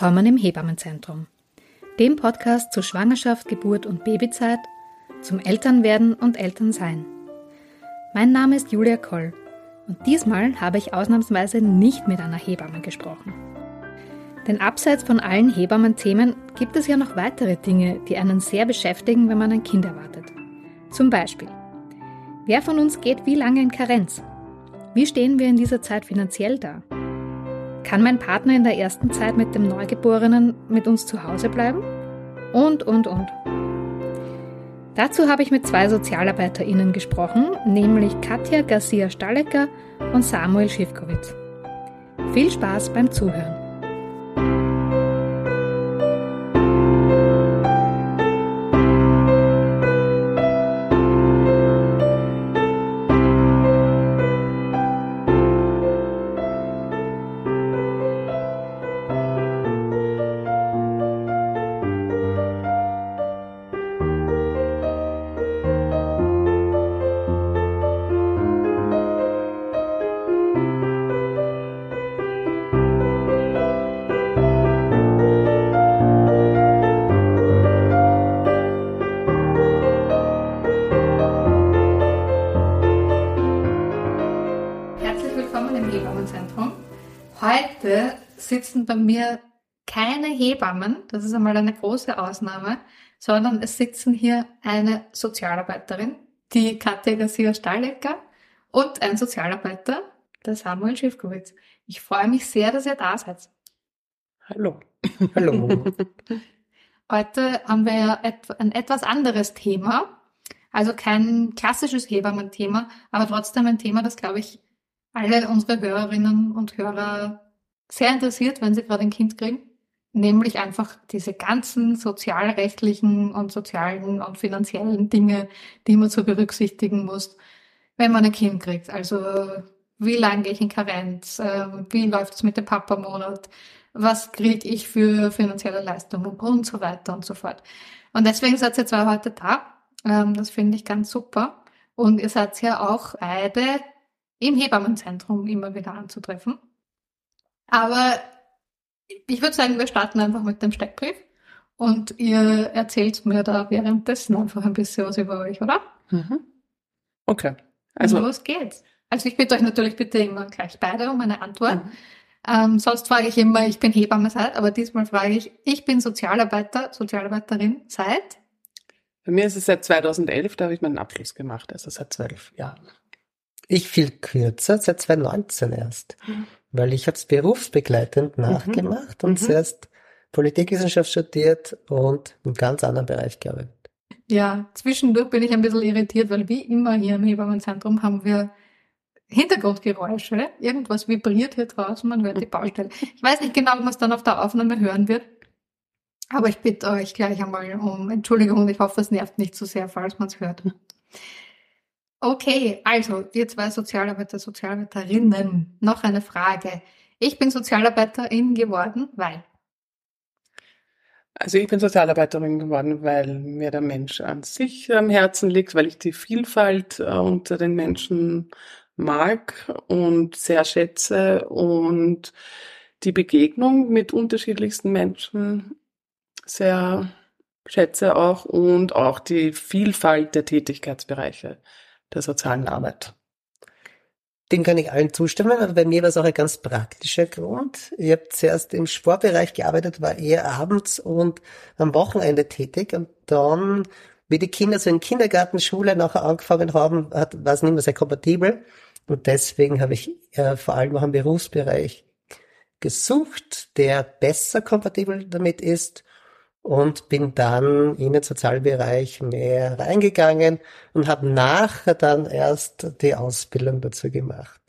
Willkommen im Hebammenzentrum, dem Podcast zu Schwangerschaft, Geburt und Babyzeit, zum Elternwerden und Elternsein. Mein Name ist Julia Koll und diesmal habe ich ausnahmsweise nicht mit einer Hebamme gesprochen. Denn abseits von allen Hebammen-Themen gibt es ja noch weitere Dinge, die einen sehr beschäftigen, wenn man ein Kind erwartet. Zum Beispiel, wer von uns geht wie lange in Karenz? Wie stehen wir in dieser Zeit finanziell da? Kann mein Partner in der ersten Zeit mit dem Neugeborenen mit uns zu Hause bleiben? Und, und, und. Dazu habe ich mit zwei SozialarbeiterInnen gesprochen, nämlich Katja Garcia-Stallecker und Samuel Schiffkowitz. Viel Spaß beim Zuhören. Sitzen bei mir keine Hebammen, das ist einmal eine große Ausnahme, sondern es sitzen hier eine Sozialarbeiterin, die Katja Garcia Stahlecker und ein Sozialarbeiter, der Samuel Schiffkowitz. Ich freue mich sehr, dass ihr da seid. Hallo. Hallo. Heute haben wir ja ein etwas anderes Thema. Also kein klassisches Hebammen-Thema, aber trotzdem ein Thema, das, glaube ich, alle unsere Hörerinnen und Hörer sehr interessiert, wenn sie gerade ein Kind kriegen, nämlich einfach diese ganzen sozialrechtlichen und sozialen und finanziellen Dinge, die man so berücksichtigen muss, wenn man ein Kind kriegt. Also wie lange gehe ich in Karenz? Ähm, wie läuft es mit dem Papa-Monat? Was kriege ich für finanzielle Leistungen und so weiter und so fort. Und deswegen seid ihr zwei heute da. Ähm, das finde ich ganz super. Und ihr seid ja auch beide im Hebammenzentrum immer wieder anzutreffen. Aber ich würde sagen, wir starten einfach mit dem Steckbrief und ihr erzählt mir da währenddessen einfach ein bisschen was über euch, oder? Mhm. Okay. Also und los geht's. Also ich bitte euch natürlich bitte immer gleich beide um eine Antwort. Mhm. Ähm, sonst frage ich immer, ich bin Hebamme seit, aber diesmal frage ich, ich bin Sozialarbeiter, Sozialarbeiterin seit? Bei mir ist es seit 2011, da habe ich meinen Abschluss gemacht, also seit zwölf Jahren. Ich viel kürzer, seit 2019 erst. Mhm weil ich habe es berufsbegleitend mhm. nachgemacht mhm. und zuerst Politikwissenschaft studiert und im ganz anderen Bereich gearbeitet. Ja, zwischendurch bin ich ein bisschen irritiert, weil wie immer hier im Hebammenzentrum haben wir Hintergrundgeräusche. Irgendwas vibriert hier draußen, man hört die Baustelle. Ich weiß nicht genau, ob man es dann auf der Aufnahme hören wird. Aber ich bitte euch gleich einmal um Entschuldigung und ich hoffe, es nervt nicht zu so sehr, falls man es hört. Okay, also wir zwei Sozialarbeiter, Sozialarbeiterinnen. Noch eine Frage. Ich bin Sozialarbeiterin geworden, weil. Also ich bin Sozialarbeiterin geworden, weil mir der Mensch an sich am Herzen liegt, weil ich die Vielfalt äh, unter den Menschen mag und sehr schätze und die Begegnung mit unterschiedlichsten Menschen sehr schätze auch und auch die Vielfalt der Tätigkeitsbereiche der sozialen Arbeit. Dem kann ich allen zustimmen, aber bei mir war es auch ein ganz praktischer Grund. Ich habe zuerst im Sportbereich gearbeitet, war eher abends und am Wochenende tätig und dann, wie die Kinder so in Kindergarten, Schule nachher angefangen haben, hat, war es nicht mehr sehr kompatibel und deswegen habe ich äh, vor allem auch einen Berufsbereich gesucht, der besser kompatibel damit ist und bin dann in den Sozialbereich mehr reingegangen und habe nachher dann erst die Ausbildung dazu gemacht.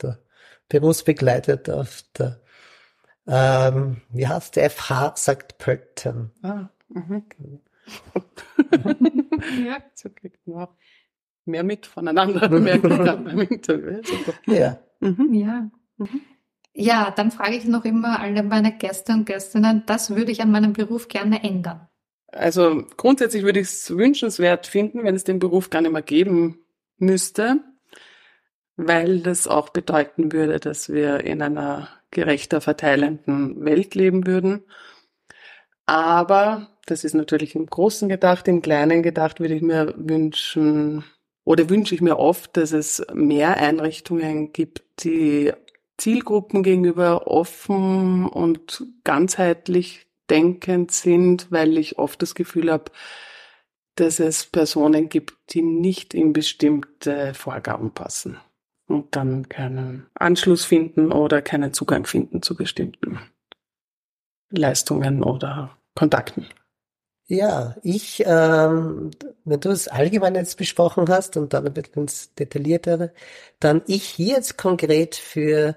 Berufsbegleitet auf der, ähm, wie heißt der FH St. Pölten. Ah, mhm. ja, so kriegt man auch mehr mit voneinander, gerade beim Interview. Ja. Mhm. Ja. Mhm. Ja, dann frage ich noch immer alle meine Gäste und Gästinnen, das würde ich an meinem Beruf gerne ändern. Also grundsätzlich würde ich es wünschenswert finden, wenn es den Beruf gar nicht mehr geben müsste, weil das auch bedeuten würde, dass wir in einer gerechter verteilenden Welt leben würden Aber das ist natürlich im Großen gedacht, im Kleinen gedacht würde ich mir wünschen oder wünsche ich mir oft, dass es mehr Einrichtungen gibt, die Zielgruppen gegenüber offen und ganzheitlich denkend sind, weil ich oft das Gefühl habe, dass es Personen gibt, die nicht in bestimmte Vorgaben passen und dann keinen Anschluss finden oder keinen Zugang finden zu bestimmten Leistungen oder Kontakten. Ja, ich, ähm, wenn du es allgemein jetzt besprochen hast und dann ein bisschen detaillierter, dann ich hier jetzt konkret für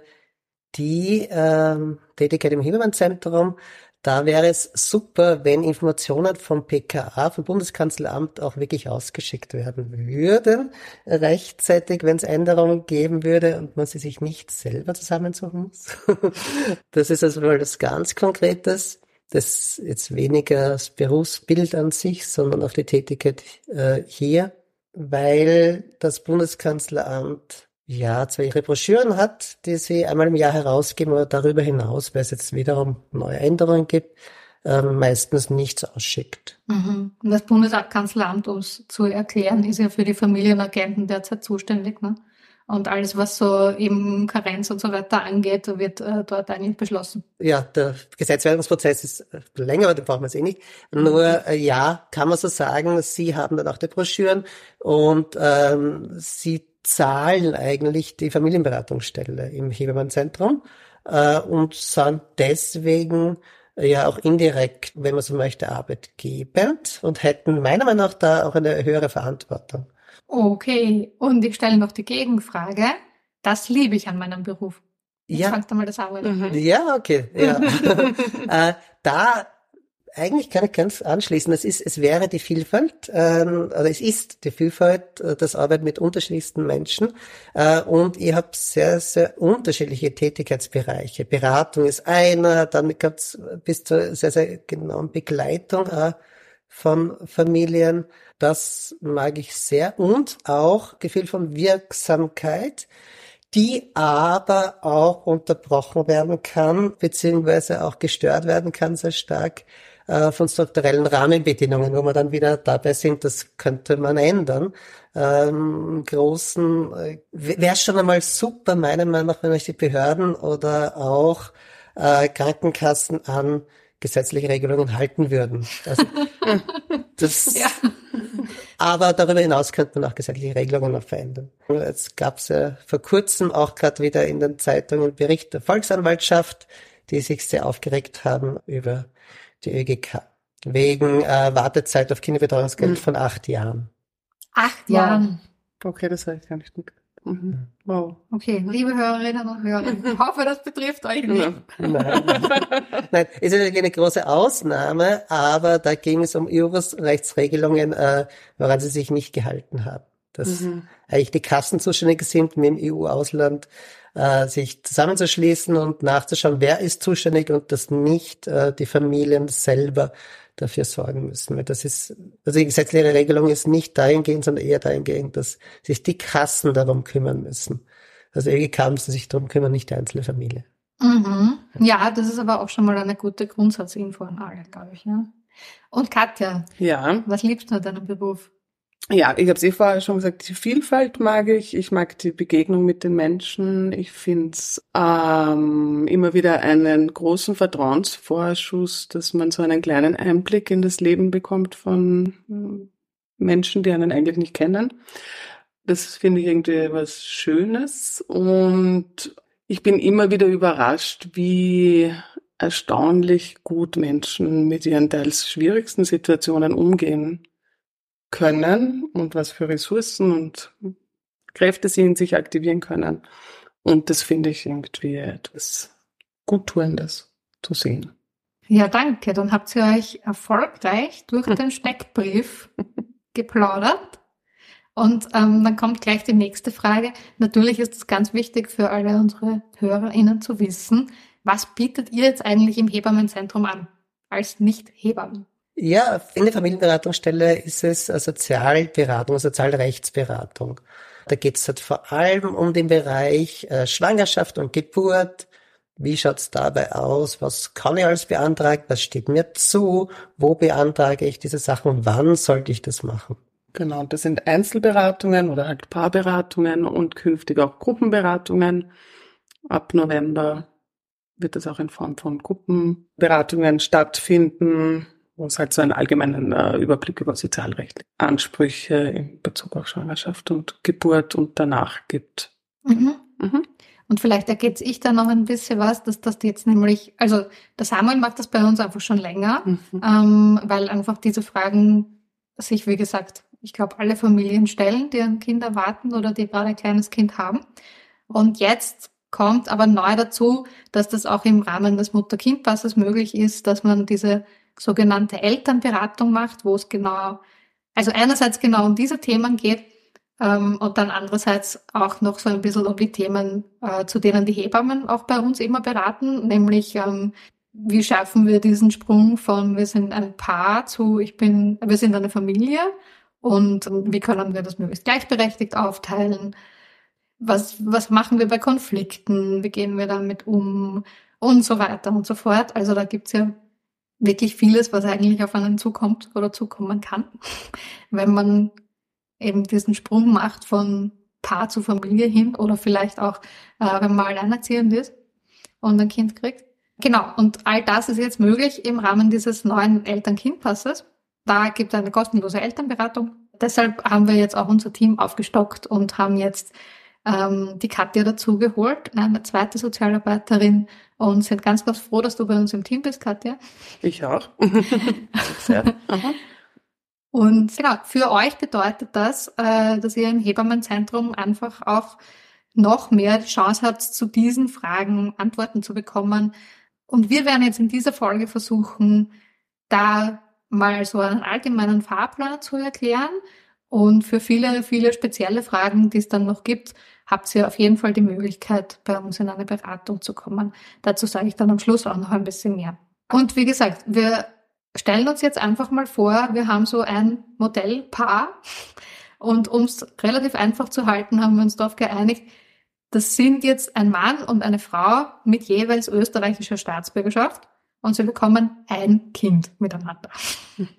die ähm, Tätigkeit im Hebammenenzentrum da wäre es super, wenn Informationen vom PKA, vom Bundeskanzleramt auch wirklich ausgeschickt werden würden, rechtzeitig, wenn es Änderungen geben würde und man sie sich nicht selber zusammensuchen muss. das ist also mal das ganz Konkretes. Das jetzt weniger das Berufsbild an sich, sondern auf die Tätigkeit äh, hier, weil das Bundeskanzleramt ja, zwar ihre Broschüren hat, die sie einmal im Jahr herausgeben, aber darüber hinaus, weil es jetzt wiederum neue Änderungen gibt, äh, meistens nichts ausschickt. Mhm. Das Bundeskanzleramt, um es zu erklären, ist ja für die Familienagenten derzeit zuständig. Ne? Und alles, was so eben Karenz und so weiter angeht, wird äh, dort eigentlich beschlossen. Ja, der Gesetzwerdungsprozess ist äh, länger, aber den brauchen wir jetzt eh nicht. Nur äh, ja, kann man so sagen, Sie haben dann auch die Broschüren und ähm, Sie zahlen eigentlich die Familienberatungsstelle im Hebamenzentrum äh, und sind deswegen ja auch indirekt, wenn man so möchte, arbeitgebend und hätten meiner Meinung nach da auch eine höhere Verantwortung. Okay, und ich stelle noch die Gegenfrage. Das liebe ich an meinem Beruf. Ich ja. Fangst mal das Arbeiten. Mhm. Ja, okay. Ja. äh, da eigentlich kann ich ganz anschließen. Es ist, es wäre die Vielfalt, ähm, oder es ist die Vielfalt, äh, das Arbeit mit unterschiedlichsten Menschen. Äh, und ich habe sehr, sehr unterschiedliche Tätigkeitsbereiche. Beratung ist einer, dann gab's bis zur sehr, sehr genauen Begleitung äh, von Familien. Das mag ich sehr. Und auch Gefühl von Wirksamkeit die aber auch unterbrochen werden kann, beziehungsweise auch gestört werden kann sehr stark äh, von strukturellen Rahmenbedingungen, wo wir dann wieder dabei sind, das könnte man ändern. Ähm, großen, äh, wäre schon einmal super, meiner Meinung nach, wenn euch die Behörden oder auch äh, Krankenkassen an gesetzliche Regelungen halten würden. Also, das, ja. Aber darüber hinaus könnte man auch gesetzliche Regelungen noch verändern. Jetzt gab es ja vor kurzem auch gerade wieder in den Zeitungen Bericht der Volksanwaltschaft, die sich sehr aufgeregt haben über die ÖGK, wegen äh, Wartezeit auf Kinderbetreuungsgeld mhm. von acht Jahren. Acht wow. Jahren? Okay, das habe ich gar nicht mitgekriegt. Mhm. Wow. Okay, liebe Hörerinnen und Hörer, ich hoffe, das betrifft euch nicht. Nein, Nein ist natürlich eine große Ausnahme, aber da ging es um EU-Rechtsregelungen, äh, woran sie sich nicht gehalten haben. Dass mhm. eigentlich die Kassen zuständig sind, mit dem EU-Ausland äh, sich zusammenzuschließen und nachzuschauen, wer ist zuständig und dass nicht äh, die Familien selber dafür sorgen müssen. Weil das ist, also die gesetzliche Regelung ist nicht dahingehend, sondern eher dahingehend, dass sich die Kassen darum kümmern müssen. Also EGK müssen sich darum kümmern, nicht die einzelne Familie. Mhm. Ja, das ist aber auch schon mal eine gute Grundsatzinfo an alle, glaube ich. Ja. Und Katja, ja. was liebst du an deinem Beruf? Ja, ich habe es eh vorher schon gesagt, die Vielfalt mag ich. Ich mag die Begegnung mit den Menschen. Ich finde es ähm, immer wieder einen großen Vertrauensvorschuss, dass man so einen kleinen Einblick in das Leben bekommt von hm, Menschen, die einen eigentlich nicht kennen. Das finde ich irgendwie was Schönes. Und ich bin immer wieder überrascht, wie erstaunlich gut Menschen mit ihren teils schwierigsten Situationen umgehen können und was für Ressourcen und Kräfte sie in sich aktivieren können. Und das finde ich irgendwie etwas Guttuendes zu sehen. Ja, danke. Dann habt ihr euch erfolgreich durch den Steckbrief geplaudert. Und ähm, dann kommt gleich die nächste Frage. Natürlich ist es ganz wichtig für alle unsere HörerInnen zu wissen, was bietet ihr jetzt eigentlich im Hebammenzentrum an als Nicht-Hebammen? Ja, in der Familienberatungsstelle ist es Sozialberatung, Sozialrechtsberatung. Da geht es halt vor allem um den Bereich äh, Schwangerschaft und Geburt, Wie schaut's dabei aus? Was kann ich alles beantragen? Was steht mir zu? Wo beantrage ich diese Sachen? Wann sollte ich das machen? Genau, das sind Einzelberatungen oder halt Paarberatungen und künftig auch Gruppenberatungen. Ab November wird das auch in Form von Gruppenberatungen stattfinden, wo es halt so einen allgemeinen äh, Überblick über sozialrechtliche Ansprüche in Bezug auf Schwangerschaft und Geburt und danach gibt. Mhm. Mhm. Und vielleicht ergänze ich da noch ein bisschen was, dass das jetzt nämlich, also der Samuel macht das bei uns einfach schon länger, mhm. ähm, weil einfach diese Fragen sich, wie gesagt, ich glaube, alle Familien stellen, die ein Kind erwarten oder die gerade ein kleines Kind haben. Und jetzt kommt aber neu dazu, dass das auch im Rahmen des Mutter-Kind-Passes möglich ist, dass man diese sogenannte Elternberatung macht, wo es genau, also einerseits genau um diese Themen geht, ähm, und dann andererseits auch noch so ein bisschen um die Themen, äh, zu denen die Hebammen auch bei uns immer beraten, nämlich ähm, wie schaffen wir diesen Sprung von wir sind ein Paar zu ich bin, wir sind eine Familie und ähm, wie können wir das möglichst gleichberechtigt aufteilen? Was, was machen wir bei Konflikten? Wie gehen wir damit um? Und so weiter und so fort. Also da gibt's ja wirklich vieles, was eigentlich auf einen zukommt oder zukommen kann, wenn man eben diesen Sprung macht von Paar zu Familie hin oder vielleicht auch, äh, wenn man alleinerziehend ist und ein Kind kriegt. Genau, und all das ist jetzt möglich im Rahmen dieses neuen Eltern-Kind-Passes. Da gibt es eine kostenlose Elternberatung. Deshalb haben wir jetzt auch unser Team aufgestockt und haben jetzt ähm, die Katja dazugeholt, eine zweite Sozialarbeiterin und sind ganz, ganz froh, dass du bei uns im Team bist, Katja. Ich auch. Sehr. Und genau, für euch bedeutet das, äh, dass ihr im Hebammenzentrum einfach auch noch mehr die Chance habt, zu diesen Fragen Antworten zu bekommen. Und wir werden jetzt in dieser Folge versuchen, da mal so einen allgemeinen Fahrplan zu erklären. Und für viele, viele spezielle Fragen, die es dann noch gibt, habt ihr auf jeden Fall die Möglichkeit, bei uns in eine Beratung zu kommen. Dazu sage ich dann am Schluss auch noch ein bisschen mehr. Und wie gesagt, wir stellen uns jetzt einfach mal vor, wir haben so ein Modellpaar und um es relativ einfach zu halten, haben wir uns darauf geeinigt, das sind jetzt ein Mann und eine Frau mit jeweils österreichischer Staatsbürgerschaft und sie bekommen ein Kind miteinander.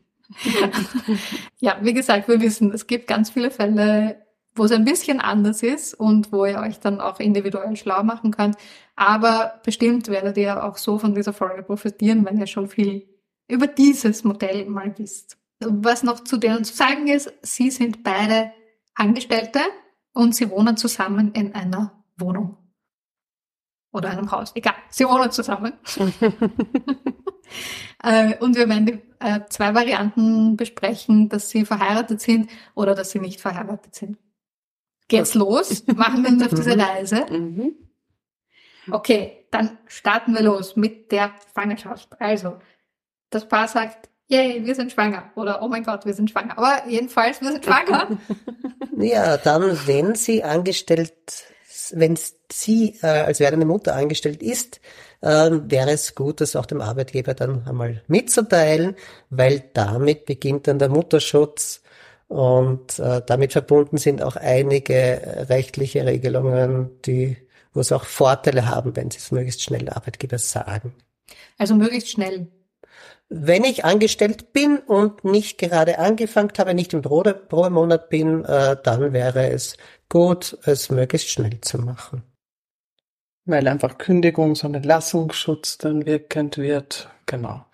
ja, wie gesagt, wir wissen, es gibt ganz viele Fälle, wo es ein bisschen anders ist und wo ihr euch dann auch individuell schlau machen könnt. Aber bestimmt werdet ihr auch so von dieser Folge profitieren, wenn ihr schon viel über dieses Modell mal wisst. Was noch zu denen zu sagen ist, sie sind beide Angestellte und sie wohnen zusammen in einer Wohnung. Oder einem Haus. Egal, sie wohnen zusammen. Äh, und wir werden die, äh, zwei Varianten besprechen, dass sie verheiratet sind oder dass sie nicht verheiratet sind. Geht's los? Machen wir uns auf diese Reise? Mhm. Okay, dann starten wir los mit der Schwangerschaft. Also, das Paar sagt, yay, wir sind schwanger. Oder, oh mein Gott, wir sind schwanger. Aber jedenfalls, wir sind schwanger. ja, dann, wenn sie angestellt, wenn sie äh, als werdende Mutter angestellt ist, äh, wäre es gut, das auch dem Arbeitgeber dann einmal mitzuteilen, weil damit beginnt dann der Mutterschutz und äh, damit verbunden sind auch einige rechtliche Regelungen, die, wo es auch Vorteile haben, wenn sie es möglichst schnell Arbeitgeber sagen. Also möglichst schnell. Wenn ich angestellt bin und nicht gerade angefangen habe, nicht im Probemonat bin, äh, dann wäre es gut, es möglichst schnell zu machen. Weil einfach Kündigungs- und Entlassungsschutz dann wirkend wird. Genau.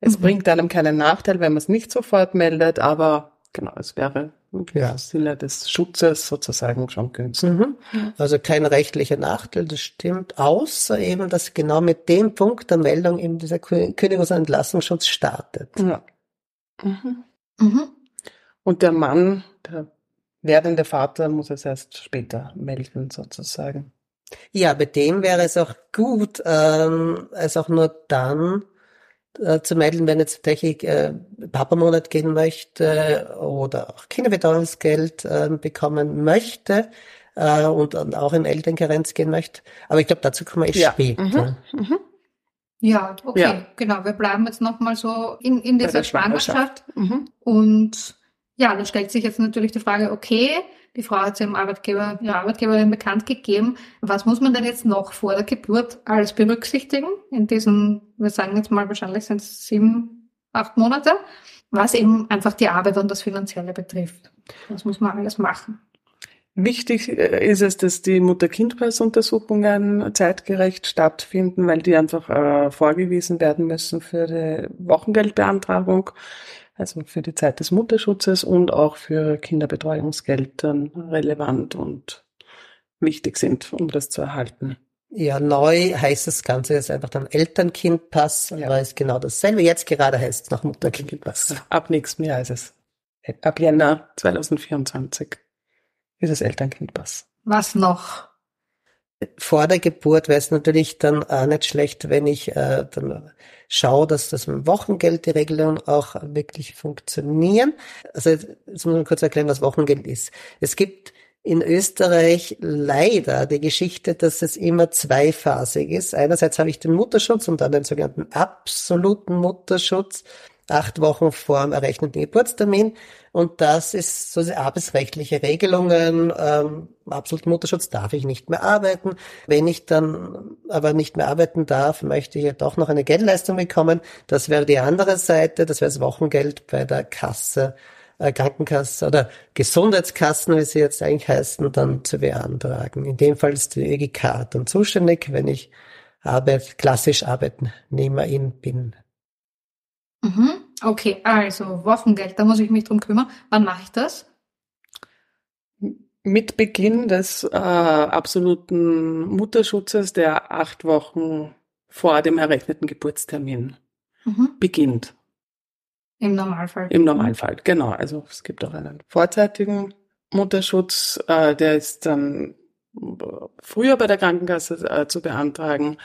Es mhm. bringt einem keinen Nachteil, wenn man es nicht sofort meldet, aber genau, es wäre ja. Sinne des Schutzes sozusagen schon günstig. Mhm. Also kein rechtlicher Nachteil, das stimmt, außer eben, dass genau mit dem Punkt der Meldung eben dieser Kündigungs- und Entlassungsschutz startet. Ja. Mhm. Mhm. Und der Mann, der werdende Vater, muss es erst später melden sozusagen. Ja, bei dem wäre es auch gut, ähm, es auch nur dann äh, zu melden, wenn jetzt tatsächlich äh, Papa-Monat gehen möchte oder auch Kinderbetreuungsgeld äh, bekommen möchte äh, und, und auch in Elternkarenz gehen möchte. Aber ich glaube, dazu kommen wir ja. später. Mhm. Mhm. Ja, okay, ja. genau. Wir bleiben jetzt nochmal so in, in dieser Schwangerschaft. Mhm. Und ja, dann stellt sich jetzt natürlich die Frage, okay, die Frau hat ihrem Arbeitgeber, ihrer Arbeitgeberin bekannt gegeben. Was muss man denn jetzt noch vor der Geburt alles berücksichtigen in diesen, wir sagen jetzt mal wahrscheinlich sind es sieben, acht Monate, was eben einfach die Arbeit und das Finanzielle betrifft. Was muss man alles machen? Wichtig äh, ist es, dass die Mutter-Kind-Pass-Untersuchungen zeitgerecht stattfinden, weil die einfach äh, vorgewiesen werden müssen für die Wochengeldbeantragung, also für die Zeit des Mutterschutzes und auch für Kinderbetreuungsgeld dann relevant und wichtig sind, um das zu erhalten. Ja, neu heißt das Ganze jetzt einfach dann Eltern-Kind-Pass, ja. aber ist genau dasselbe. Jetzt gerade heißt es noch Mutter-Kind-Pass. Ab nächstem Jahr ist es. Ab Jänner 2024 ist es Eltern-Kind-Pass. Was noch? Vor der Geburt wäre es natürlich dann auch nicht schlecht, wenn ich äh, dann schaue, dass das mit Wochengeld die Regelungen auch wirklich funktionieren. Also jetzt muss man kurz erklären, was Wochengeld ist. Es gibt in Österreich leider die Geschichte, dass es immer zweiphasig ist. Einerseits habe ich den Mutterschutz und dann den sogenannten absoluten Mutterschutz acht Wochen vor dem errechneten Geburtstermin. Und das ist so die arbeitsrechtliche Regelungen. Ähm, absoluten Mutterschutz darf ich nicht mehr arbeiten. Wenn ich dann aber nicht mehr arbeiten darf, möchte ich ja doch noch eine Geldleistung bekommen. Das wäre die andere Seite. Das wäre das Wochengeld bei der Kasse, äh, Krankenkasse oder Gesundheitskassen, wie sie jetzt eigentlich heißen, dann zu beantragen. In dem Fall ist die ÖGK dann zuständig, wenn ich Arbeit, klassisch Arbeitnehmerin bin. Mhm. Okay, also Wochengeld, da muss ich mich drum kümmern. Wann mache ich das? Mit Beginn des äh, absoluten Mutterschutzes, der acht Wochen vor dem errechneten Geburtstermin mhm. beginnt. Im Normalfall. Im Normalfall, genau. Also es gibt auch einen vorzeitigen Mutterschutz, äh, der ist dann früher bei der Krankenkasse äh, zu beantragen,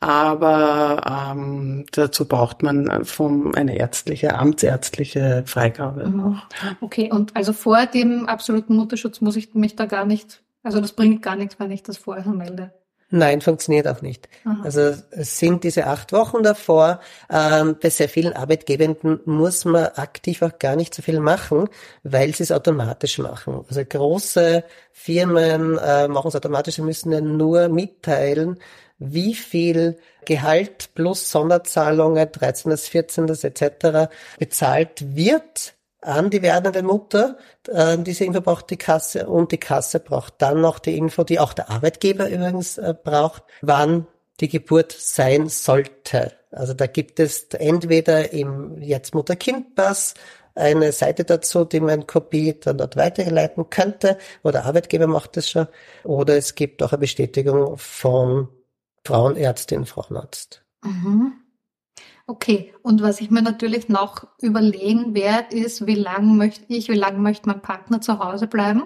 aber ähm, dazu braucht man vom, eine ärztliche, amtsärztliche Freigabe. Okay, und also vor dem absoluten Mutterschutz muss ich mich da gar nicht, also das bringt gar nichts, wenn ich das vorher melde. Nein, funktioniert auch nicht. Aha. Also es sind diese acht Wochen davor. Ähm, bei sehr vielen Arbeitgebenden muss man aktiv auch gar nicht so viel machen, weil sie es automatisch machen. Also große Firmen äh, machen es automatisch, sie müssen ja nur mitteilen, wie viel Gehalt plus Sonderzahlungen, 13., 14. etc. bezahlt wird an die werdende Mutter. Äh, diese Info braucht die Kasse und die Kasse braucht dann noch die Info, die auch der Arbeitgeber übrigens äh, braucht, wann die Geburt sein sollte. Also da gibt es entweder im jetzt Mutter-Kind-Pass eine Seite dazu, die man Kopie dann dort weiterleiten könnte, oder Arbeitgeber macht das schon, oder es gibt auch eine Bestätigung von Frauenärztin, Frauenarzt. Mhm. Okay, und was ich mir natürlich noch überlegen werde, ist, wie lange möchte ich, wie lange möchte mein Partner zu Hause bleiben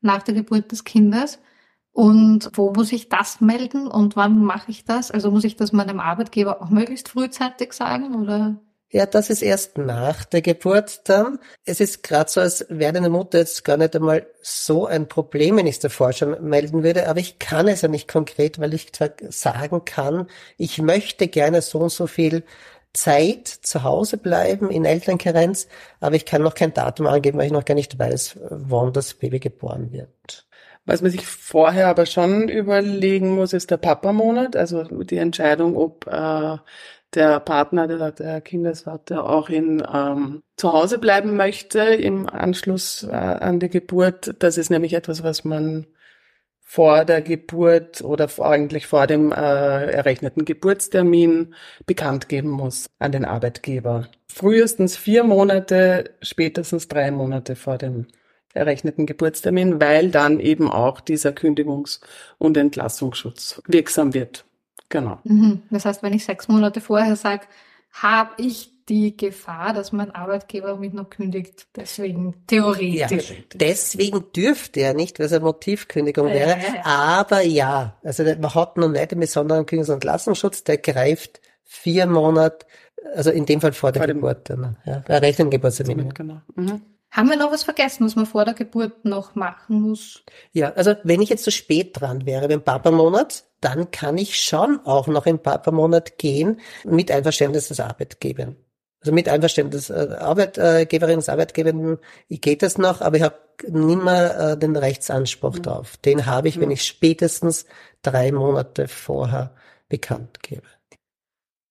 nach der Geburt des Kindes und wo muss ich das melden und wann mache ich das? Also muss ich das meinem Arbeitgeber auch möglichst frühzeitig sagen oder? Ja, das ist erst nach der Geburt dann. Es ist gerade so, als wäre eine Mutter jetzt gar nicht einmal so ein Problem, wenn ich es davor schon melden würde, aber ich kann es ja nicht konkret, weil ich sagen kann, ich möchte gerne so und so viel Zeit zu Hause bleiben in Elternkarenz, aber ich kann noch kein Datum angeben, weil ich noch gar nicht weiß, wann das Baby geboren wird. Was man sich vorher aber schon überlegen muss, ist der Papamonat, also die Entscheidung, ob äh, der Partner, der, der Kindesvater auch in ähm, zu Hause bleiben möchte im Anschluss äh, an die Geburt. Das ist nämlich etwas, was man vor der Geburt oder eigentlich vor dem äh, errechneten Geburtstermin bekannt geben muss an den Arbeitgeber. Frühestens vier Monate, spätestens drei Monate vor dem errechneten Geburtstermin, weil dann eben auch dieser Kündigungs- und Entlassungsschutz wirksam wird. Genau. Mhm. Das heißt, wenn ich sechs Monate vorher sage, habe ich die Gefahr, dass mein Arbeitgeber mich noch kündigt. Deswegen theoretisch. Ja, deswegen dürfte er nicht, weil es eine Motivkündigung äh, wäre. Aber ja, also man hat noch nicht einen besonderen Kündigungs- und Entlassungsschutz, der greift vier Monate, also in dem Fall vor der vor Geburt. Dann, ja, bei rechnen Geburtstermin. Genau. Mhm. Haben wir noch was vergessen, was man vor der Geburt noch machen muss? Ja, also wenn ich jetzt so spät dran wäre, beim Papa-Monat, dann kann ich schon auch noch im Papa-Monat gehen mit Einverständnis des Arbeitgebers. Also mit Einverständnis des Arbeitgeberinnen, des Arbeitgebenden geht das noch, aber ich habe nimmer äh, den Rechtsanspruch mhm. drauf. Den habe ich, wenn ich spätestens drei Monate vorher bekannt gebe.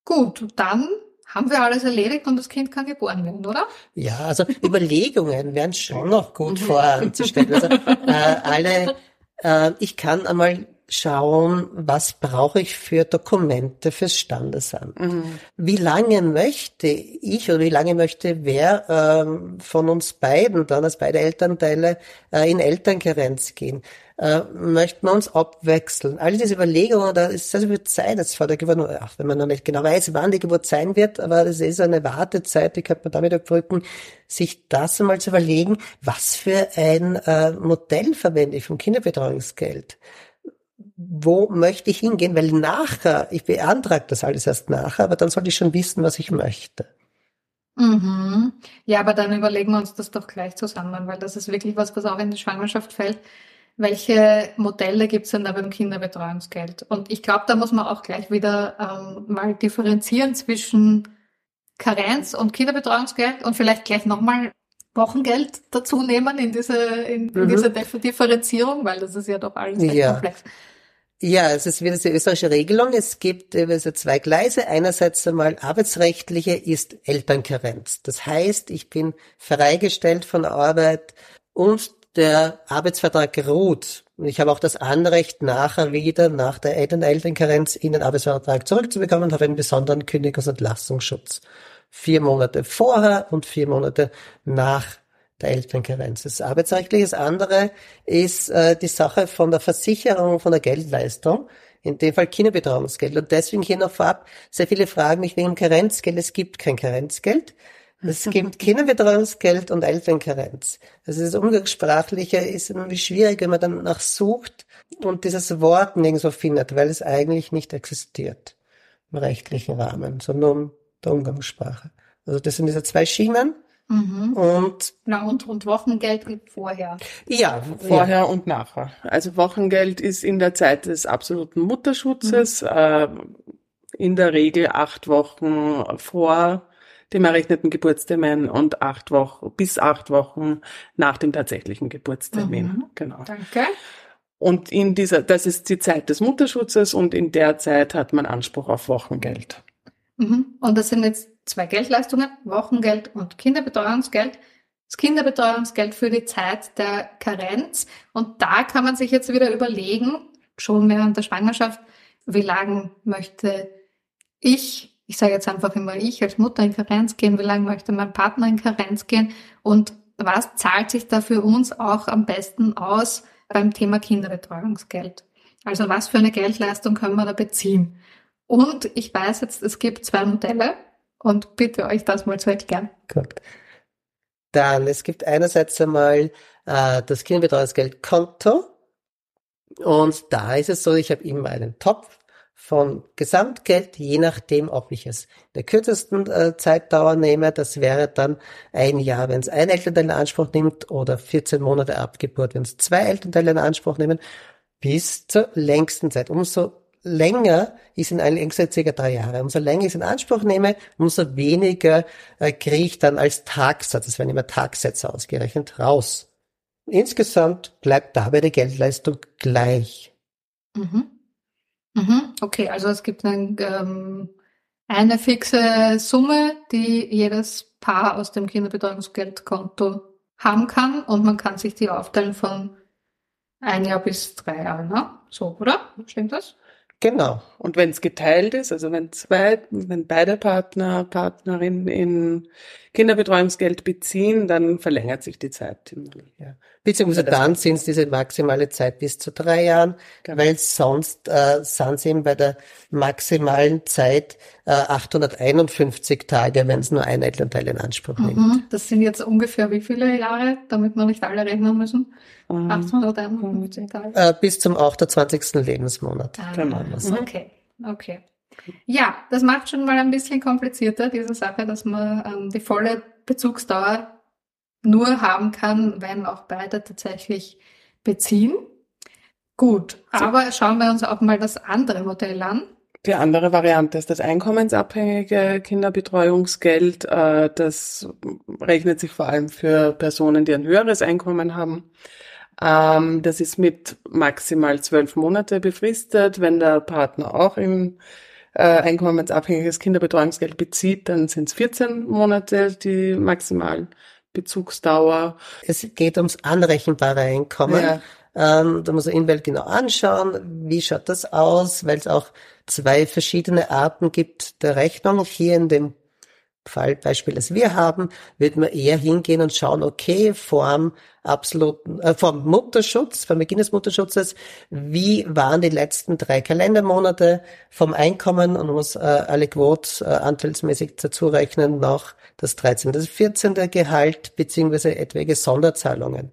Gut, dann haben wir alles erledigt und das Kind kann geboren werden, oder? Ja, also Überlegungen wären schon noch gut voranzustellen. Also, äh, alle, äh, ich kann einmal schauen, was brauche ich für Dokumente fürs Standesamt. Mhm. Wie lange möchte ich oder wie lange möchte wer ähm, von uns beiden, dann als beide Elternteile, äh, in Elternkarenz gehen? Äh, möchten wir uns abwechseln? All diese Überlegungen, da ist sehr viel Zeit jetzt vor der Geburt, auch wenn man noch nicht genau weiß, wann die Geburt sein wird, aber das ist eine Wartezeit, die könnte man damit überbrücken, sich das einmal zu überlegen, was für ein äh, Modell verwende ich vom Kinderbetreuungsgeld wo möchte ich hingehen? Weil nachher, ich beantrage das alles erst nachher, aber dann sollte ich schon wissen, was ich möchte. Mhm. Ja, aber dann überlegen wir uns das doch gleich zusammen, weil das ist wirklich was, was auch in die Schwangerschaft fällt. Welche Modelle gibt es denn da beim Kinderbetreuungsgeld? Und ich glaube, da muss man auch gleich wieder ähm, mal differenzieren zwischen Karenz und Kinderbetreuungsgeld und vielleicht gleich nochmal Wochengeld dazu nehmen in diese, in, in mhm. diese Differenzierung, weil das ist ja doch alles ja. komplex. Ja, es ist wieder eine österreichische Regelung. Es gibt also zwei Gleise. Einerseits einmal arbeitsrechtliche ist Elternkarenz. Das heißt, ich bin freigestellt von Arbeit und der Arbeitsvertrag ruht. Ich habe auch das Anrecht, nachher wieder nach der Elternkarenz in den Arbeitsvertrag zurückzubekommen und habe einen besonderen Kündigungs- und Entlastungsschutz. Vier Monate vorher und vier Monate nach der Elternkarenz. Das arbeitsrechtliche. Das andere ist äh, die Sache von der Versicherung von der Geldleistung, in dem Fall Kinderbetreuungsgeld. Und deswegen hier noch vorab, sehr viele fragen mich wegen Karenzgeld. Es gibt kein Karenzgeld. Es gibt Kinderbetreuungsgeld und Elternkarenz. Also das Umgangssprachliche ist irgendwie schwierig, wenn man dann nachsucht und dieses Wort nirgendwo findet, weil es eigentlich nicht existiert im rechtlichen Rahmen, sondern der Umgangssprache. Also das sind diese zwei Schienen. Mhm. Und, Na, und, und Wochengeld gibt vorher. Ja, vorher ja. und nachher. Also Wochengeld ist in der Zeit des absoluten Mutterschutzes, mhm. äh, in der Regel acht Wochen vor dem errechneten Geburtstermin und acht Wochen, bis acht Wochen nach dem tatsächlichen Geburtstermin. Mhm. Genau. Danke. Und in dieser, das ist die Zeit des Mutterschutzes und in der Zeit hat man Anspruch auf Wochengeld. Mhm. Und das sind jetzt zwei Geldleistungen, Wochengeld und Kinderbetreuungsgeld. Das Kinderbetreuungsgeld für die Zeit der Karenz. Und da kann man sich jetzt wieder überlegen, schon während der Schwangerschaft, wie lange möchte ich, ich sage jetzt einfach immer ich als Mutter in Karenz gehen, wie lange möchte mein Partner in Karenz gehen und was zahlt sich da für uns auch am besten aus beim Thema Kinderbetreuungsgeld? Also was für eine Geldleistung können wir da beziehen? Und ich weiß jetzt, es gibt zwei Modelle und bitte euch das mal zu erklären. Gut. Dann, es gibt einerseits einmal äh, das Kinderbetreuungsgeldkonto und da ist es so, ich habe immer einen Topf von Gesamtgeld, je nachdem, ob ich es in der kürzesten äh, Zeitdauer nehme, das wäre dann ein Jahr, wenn es ein Elternteil in Anspruch nimmt, oder 14 Monate Abgeburt, wenn es zwei Elternteile in Anspruch nehmen, bis zur längsten Zeit. Umso länger ist in einem circa drei Jahre. Umso länger ich es in Anspruch nehme, umso weniger äh, kriege ich dann als Tagsatz, es werden immer Tagsätze ausgerechnet, raus. Insgesamt bleibt dabei die Geldleistung gleich. Mhm. Mhm. Okay, also es gibt ein, ähm, eine fixe Summe, die jedes Paar aus dem Kinderbetreuungsgeldkonto haben kann und man kann sich die aufteilen von ein Jahr bis drei Jahre, ne? So, oder? Stimmt das? Genau. Und wenn es geteilt ist, also wenn zwei, wenn beide Partner, Partnerinnen in Kinderbetreuungsgeld beziehen, dann verlängert sich die Zeit. Ja. Beziehungsweise dann sind es diese maximale Zeit bis zu drei Jahren, genau. weil sonst äh, sind sie eben bei der maximalen Zeit äh, 851 Tage, wenn es nur ein Elternteil in Anspruch mhm. nimmt. Das sind jetzt ungefähr wie viele Jahre, damit wir nicht alle rechnen müssen? Mhm. 851 Tage? Äh, bis zum 28. Lebensmonat. Ah, genau. Okay, okay. Ja, das macht schon mal ein bisschen komplizierter, diese Sache, dass man ähm, die volle Bezugsdauer nur haben kann, wenn auch beide tatsächlich beziehen. Gut, aber schauen wir uns auch mal das andere Modell an. Die andere Variante ist das einkommensabhängige Kinderbetreuungsgeld. Äh, das rechnet sich vor allem für Personen, die ein höheres Einkommen haben. Ähm, das ist mit maximal zwölf Monate befristet. Wenn der Partner auch im äh, einkommensabhängiges Kinderbetreuungsgeld bezieht, dann sind es 14 Monate die Maximalbezugsdauer. Es geht ums anrechenbare Einkommen. Ja. Ähm, da muss man Inwelt genau anschauen, wie schaut das aus, weil es auch zwei verschiedene Arten gibt der Rechnung. Hier in dem Fallbeispiel, das wir haben, wird man eher hingehen und schauen, okay, vorm absoluten, äh, vom Mutterschutz, vom Beginn des Mutterschutzes, wie waren die letzten drei Kalendermonate vom Einkommen und muss äh, alle Quotes äh, anteilsmäßig dazu rechnen, noch das 13. das 14. Gehalt beziehungsweise etwaige Sonderzahlungen.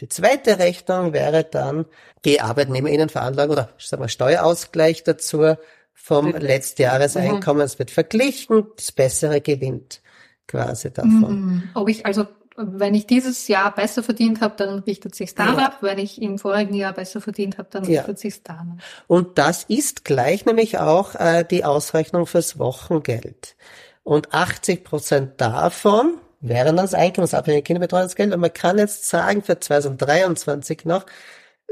Die zweite Rechnung wäre dann die Arbeitnehmerinnenveranlagung oder sagen wir Steuerausgleich dazu vom Letztjahreseinkommen. Mhm. Es wird verglichen, das Bessere gewinnt quasi davon. Mhm. Ob ich also wenn ich dieses Jahr besser verdient habe, dann richtet sich danach. Ja. Wenn ich im vorigen Jahr besser verdient habe, dann richtet ja. sich danach. Und das ist gleich nämlich auch äh, die Ausrechnung fürs Wochengeld. Und 80 Prozent davon wären das einkommensabhängige Kinderbetreuungsgeld. Und man kann jetzt sagen, für 2023 noch,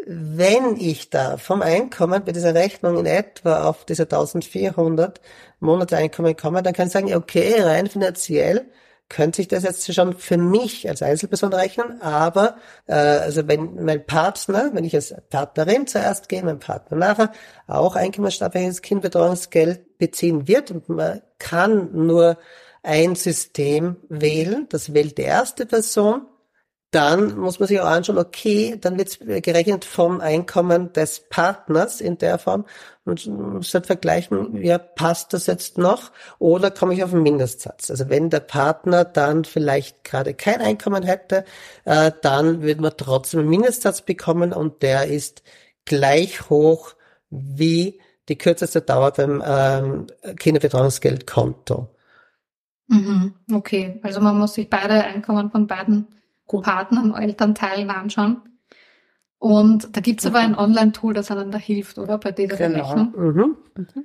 wenn ich da vom Einkommen bei dieser Rechnung in etwa auf diese 1400 Monate Einkommen komme, dann kann ich sagen, okay, rein finanziell könnte ich das jetzt schon für mich als Einzelperson rechnen, aber äh, also wenn mein Partner, wenn ich als Partnerin zuerst gehe, mein Partner nachher auch einkommensabhängiges Kindbetreuungsgeld beziehen wird und man kann nur ein System wählen, das wählt die erste Person, dann muss man sich auch anschauen, okay, dann wird gerechnet vom Einkommen des Partners in der Form und muss halt vergleichen, ja, passt das jetzt noch oder komme ich auf einen Mindestsatz? Also wenn der Partner dann vielleicht gerade kein Einkommen hätte, äh, dann wird man trotzdem einen Mindestsatz bekommen und der ist gleich hoch wie die kürzeste Dauer beim ähm, Kinderbetreuungsgeldkonto. Mhm, okay, also man muss sich beide Einkommen von beiden Partnern, Elternteilen anschauen. Und da gibt's aber ein Online-Tool, das einem da hilft, oder? Bei dieser genau. Rechnung. Mhm. Mhm.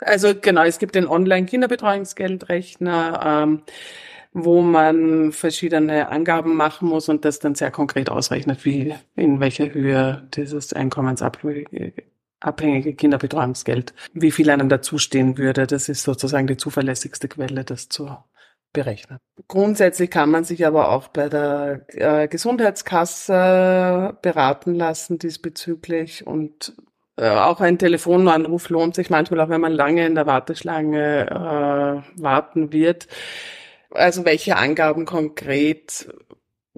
Also genau, es gibt den Online-Kinderbetreuungsgeldrechner, ähm, wo man verschiedene Angaben machen muss und das dann sehr konkret ausrechnet, wie in welcher Höhe dieses einkommensabhängige abhängige Kinderbetreuungsgeld, wie viel einem dazustehen würde. Das ist sozusagen die zuverlässigste Quelle, das zu berechnen. Grundsätzlich kann man sich aber auch bei der äh, Gesundheitskasse beraten lassen diesbezüglich und äh, auch ein Telefonanruf lohnt sich manchmal, auch wenn man lange in der Warteschlange äh, warten wird. Also welche Angaben konkret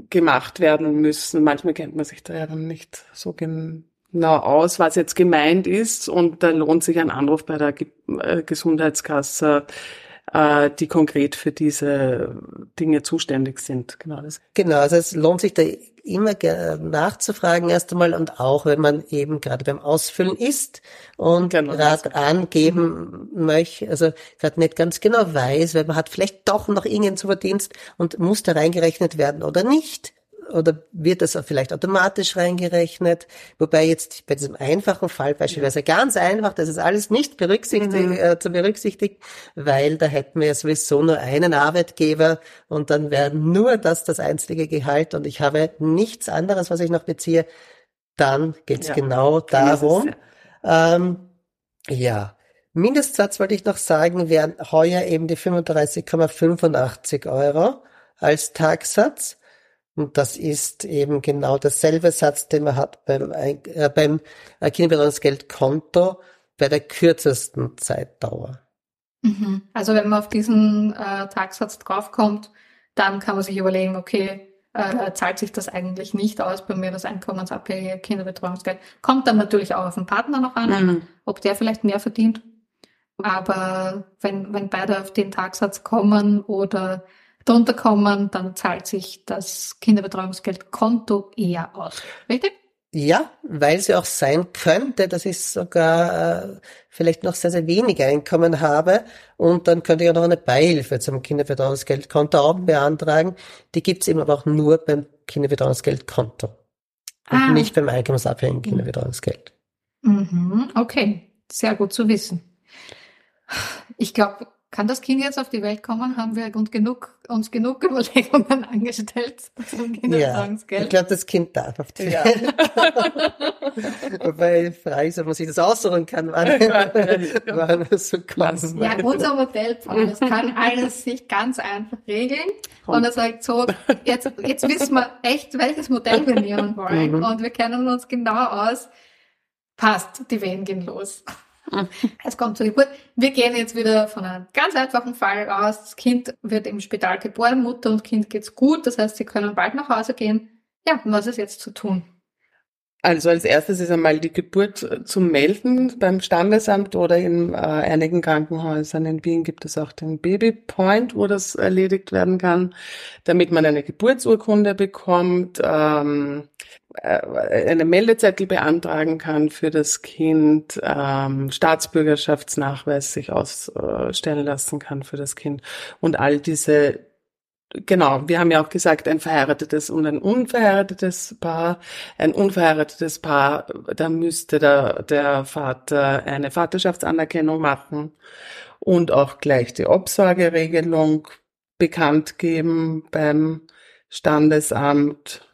gemacht werden müssen. Manchmal kennt man sich da ja dann nicht so genau genau aus, was jetzt gemeint ist. Und da lohnt sich ein Anruf bei der äh, Gesundheitskasse, äh, die konkret für diese Dinge zuständig sind. Genau, das. genau also es lohnt sich da immer nachzufragen erst einmal und auch wenn man eben gerade beim Ausfüllen ist und genau, gerade angeben mhm. möchte, also gerade nicht ganz genau weiß, weil man hat vielleicht doch noch irgendeinen Verdienst und muss da reingerechnet werden oder nicht oder wird das vielleicht automatisch reingerechnet? Wobei jetzt bei diesem einfachen Fall beispielsweise ganz einfach, das ist alles nicht berücksichtigt, mhm. äh, zu berücksichtigen, weil da hätten wir ja sowieso nur einen Arbeitgeber und dann wäre nur das das einzige Gehalt und ich habe nichts anderes, was ich noch beziehe. Dann geht's ja. genau darum. Ja. Ähm, ja. Mindestsatz wollte ich noch sagen, wären heuer eben die 35,85 Euro als Tagsatz. Und das ist eben genau derselbe Satz, den man hat beim, äh, beim Kinderbetreuungsgeldkonto bei der kürzesten Zeitdauer. Mhm. Also wenn man auf diesen äh, Tagsatz draufkommt, dann kann man sich überlegen, okay, äh, zahlt sich das eigentlich nicht aus bei mir, das einkommensabhängige Kinderbetreuungsgeld. Kommt dann natürlich auch auf den Partner noch an, mhm. ob der vielleicht mehr verdient. Aber wenn, wenn beide auf den Tagsatz kommen oder drunter kommen, dann zahlt sich das Kinderbetreuungsgeldkonto eher aus. Richtig? Ja, weil es ja auch sein könnte, dass ich sogar äh, vielleicht noch sehr, sehr wenig Einkommen habe und dann könnte ich auch noch eine Beihilfe zum Kinderbetreuungsgeldkonto auch beantragen. Die gibt's eben aber auch nur beim Kinderbetreuungsgeldkonto und ah. nicht beim einkommensabhängigen Kinderbetreuungsgeld. Mhm, okay, sehr gut zu wissen. Ich glaube, kann das Kind jetzt auf die Welt kommen? Haben wir uns genug, uns genug Überlegungen angestellt zum Kindertagesgeld? Ja, ich glaube, das Kind darf auf die ja. Welt kommen. Wobei Frage ist, ob man sich das aussuchen kann, wann, wann es so kommt. Ja, unser Modell, das kann alles sich ganz einfach regeln. Und er sagt so, jetzt, jetzt wissen wir echt, welches Modell wir nehmen wollen. Mhm. Und wir kennen uns genau aus. Passt, die Wehen gehen los. Es kommt zur Geburt. Wir gehen jetzt wieder von einem ganz einfachen Fall aus. Das Kind wird im Spital geboren, Mutter und Kind geht's gut. Das heißt, sie können bald nach Hause gehen. Ja, was ist jetzt zu tun? Also als erstes ist einmal die Geburt zu melden beim Standesamt oder in äh, einigen Krankenhäusern in Wien gibt es auch den Baby Point, wo das erledigt werden kann, damit man eine Geburtsurkunde bekommt, ähm, äh, eine Meldezettel beantragen kann für das Kind, ähm, Staatsbürgerschaftsnachweis sich ausstellen lassen kann für das Kind und all diese Genau, wir haben ja auch gesagt, ein verheiratetes und ein unverheiratetes Paar. Ein unverheiratetes Paar, da müsste der, der Vater eine Vaterschaftsanerkennung machen und auch gleich die Obsorgeregelung bekannt geben beim Standesamt.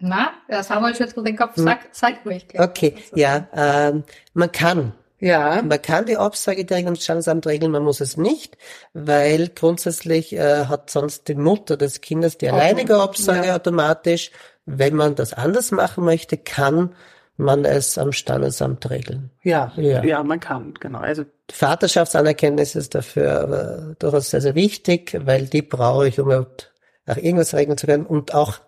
Na, das haben wir jetzt den Kopf. Sag, sag ruhig. Okay, ja, ähm, man kann ja. Man kann die Absage direkt ans Standesamt regeln, man muss es nicht, weil grundsätzlich äh, hat sonst die Mutter des Kindes die alleinige Absage ja. automatisch. Wenn man das anders machen möchte, kann man es am Standesamt regeln. Ja, ja, ja man kann, genau. Also Vaterschaftsanerkenntnis ist dafür äh, durchaus sehr, sehr wichtig, weil die brauche ich, um überhaupt nach irgendwas regeln zu können und auch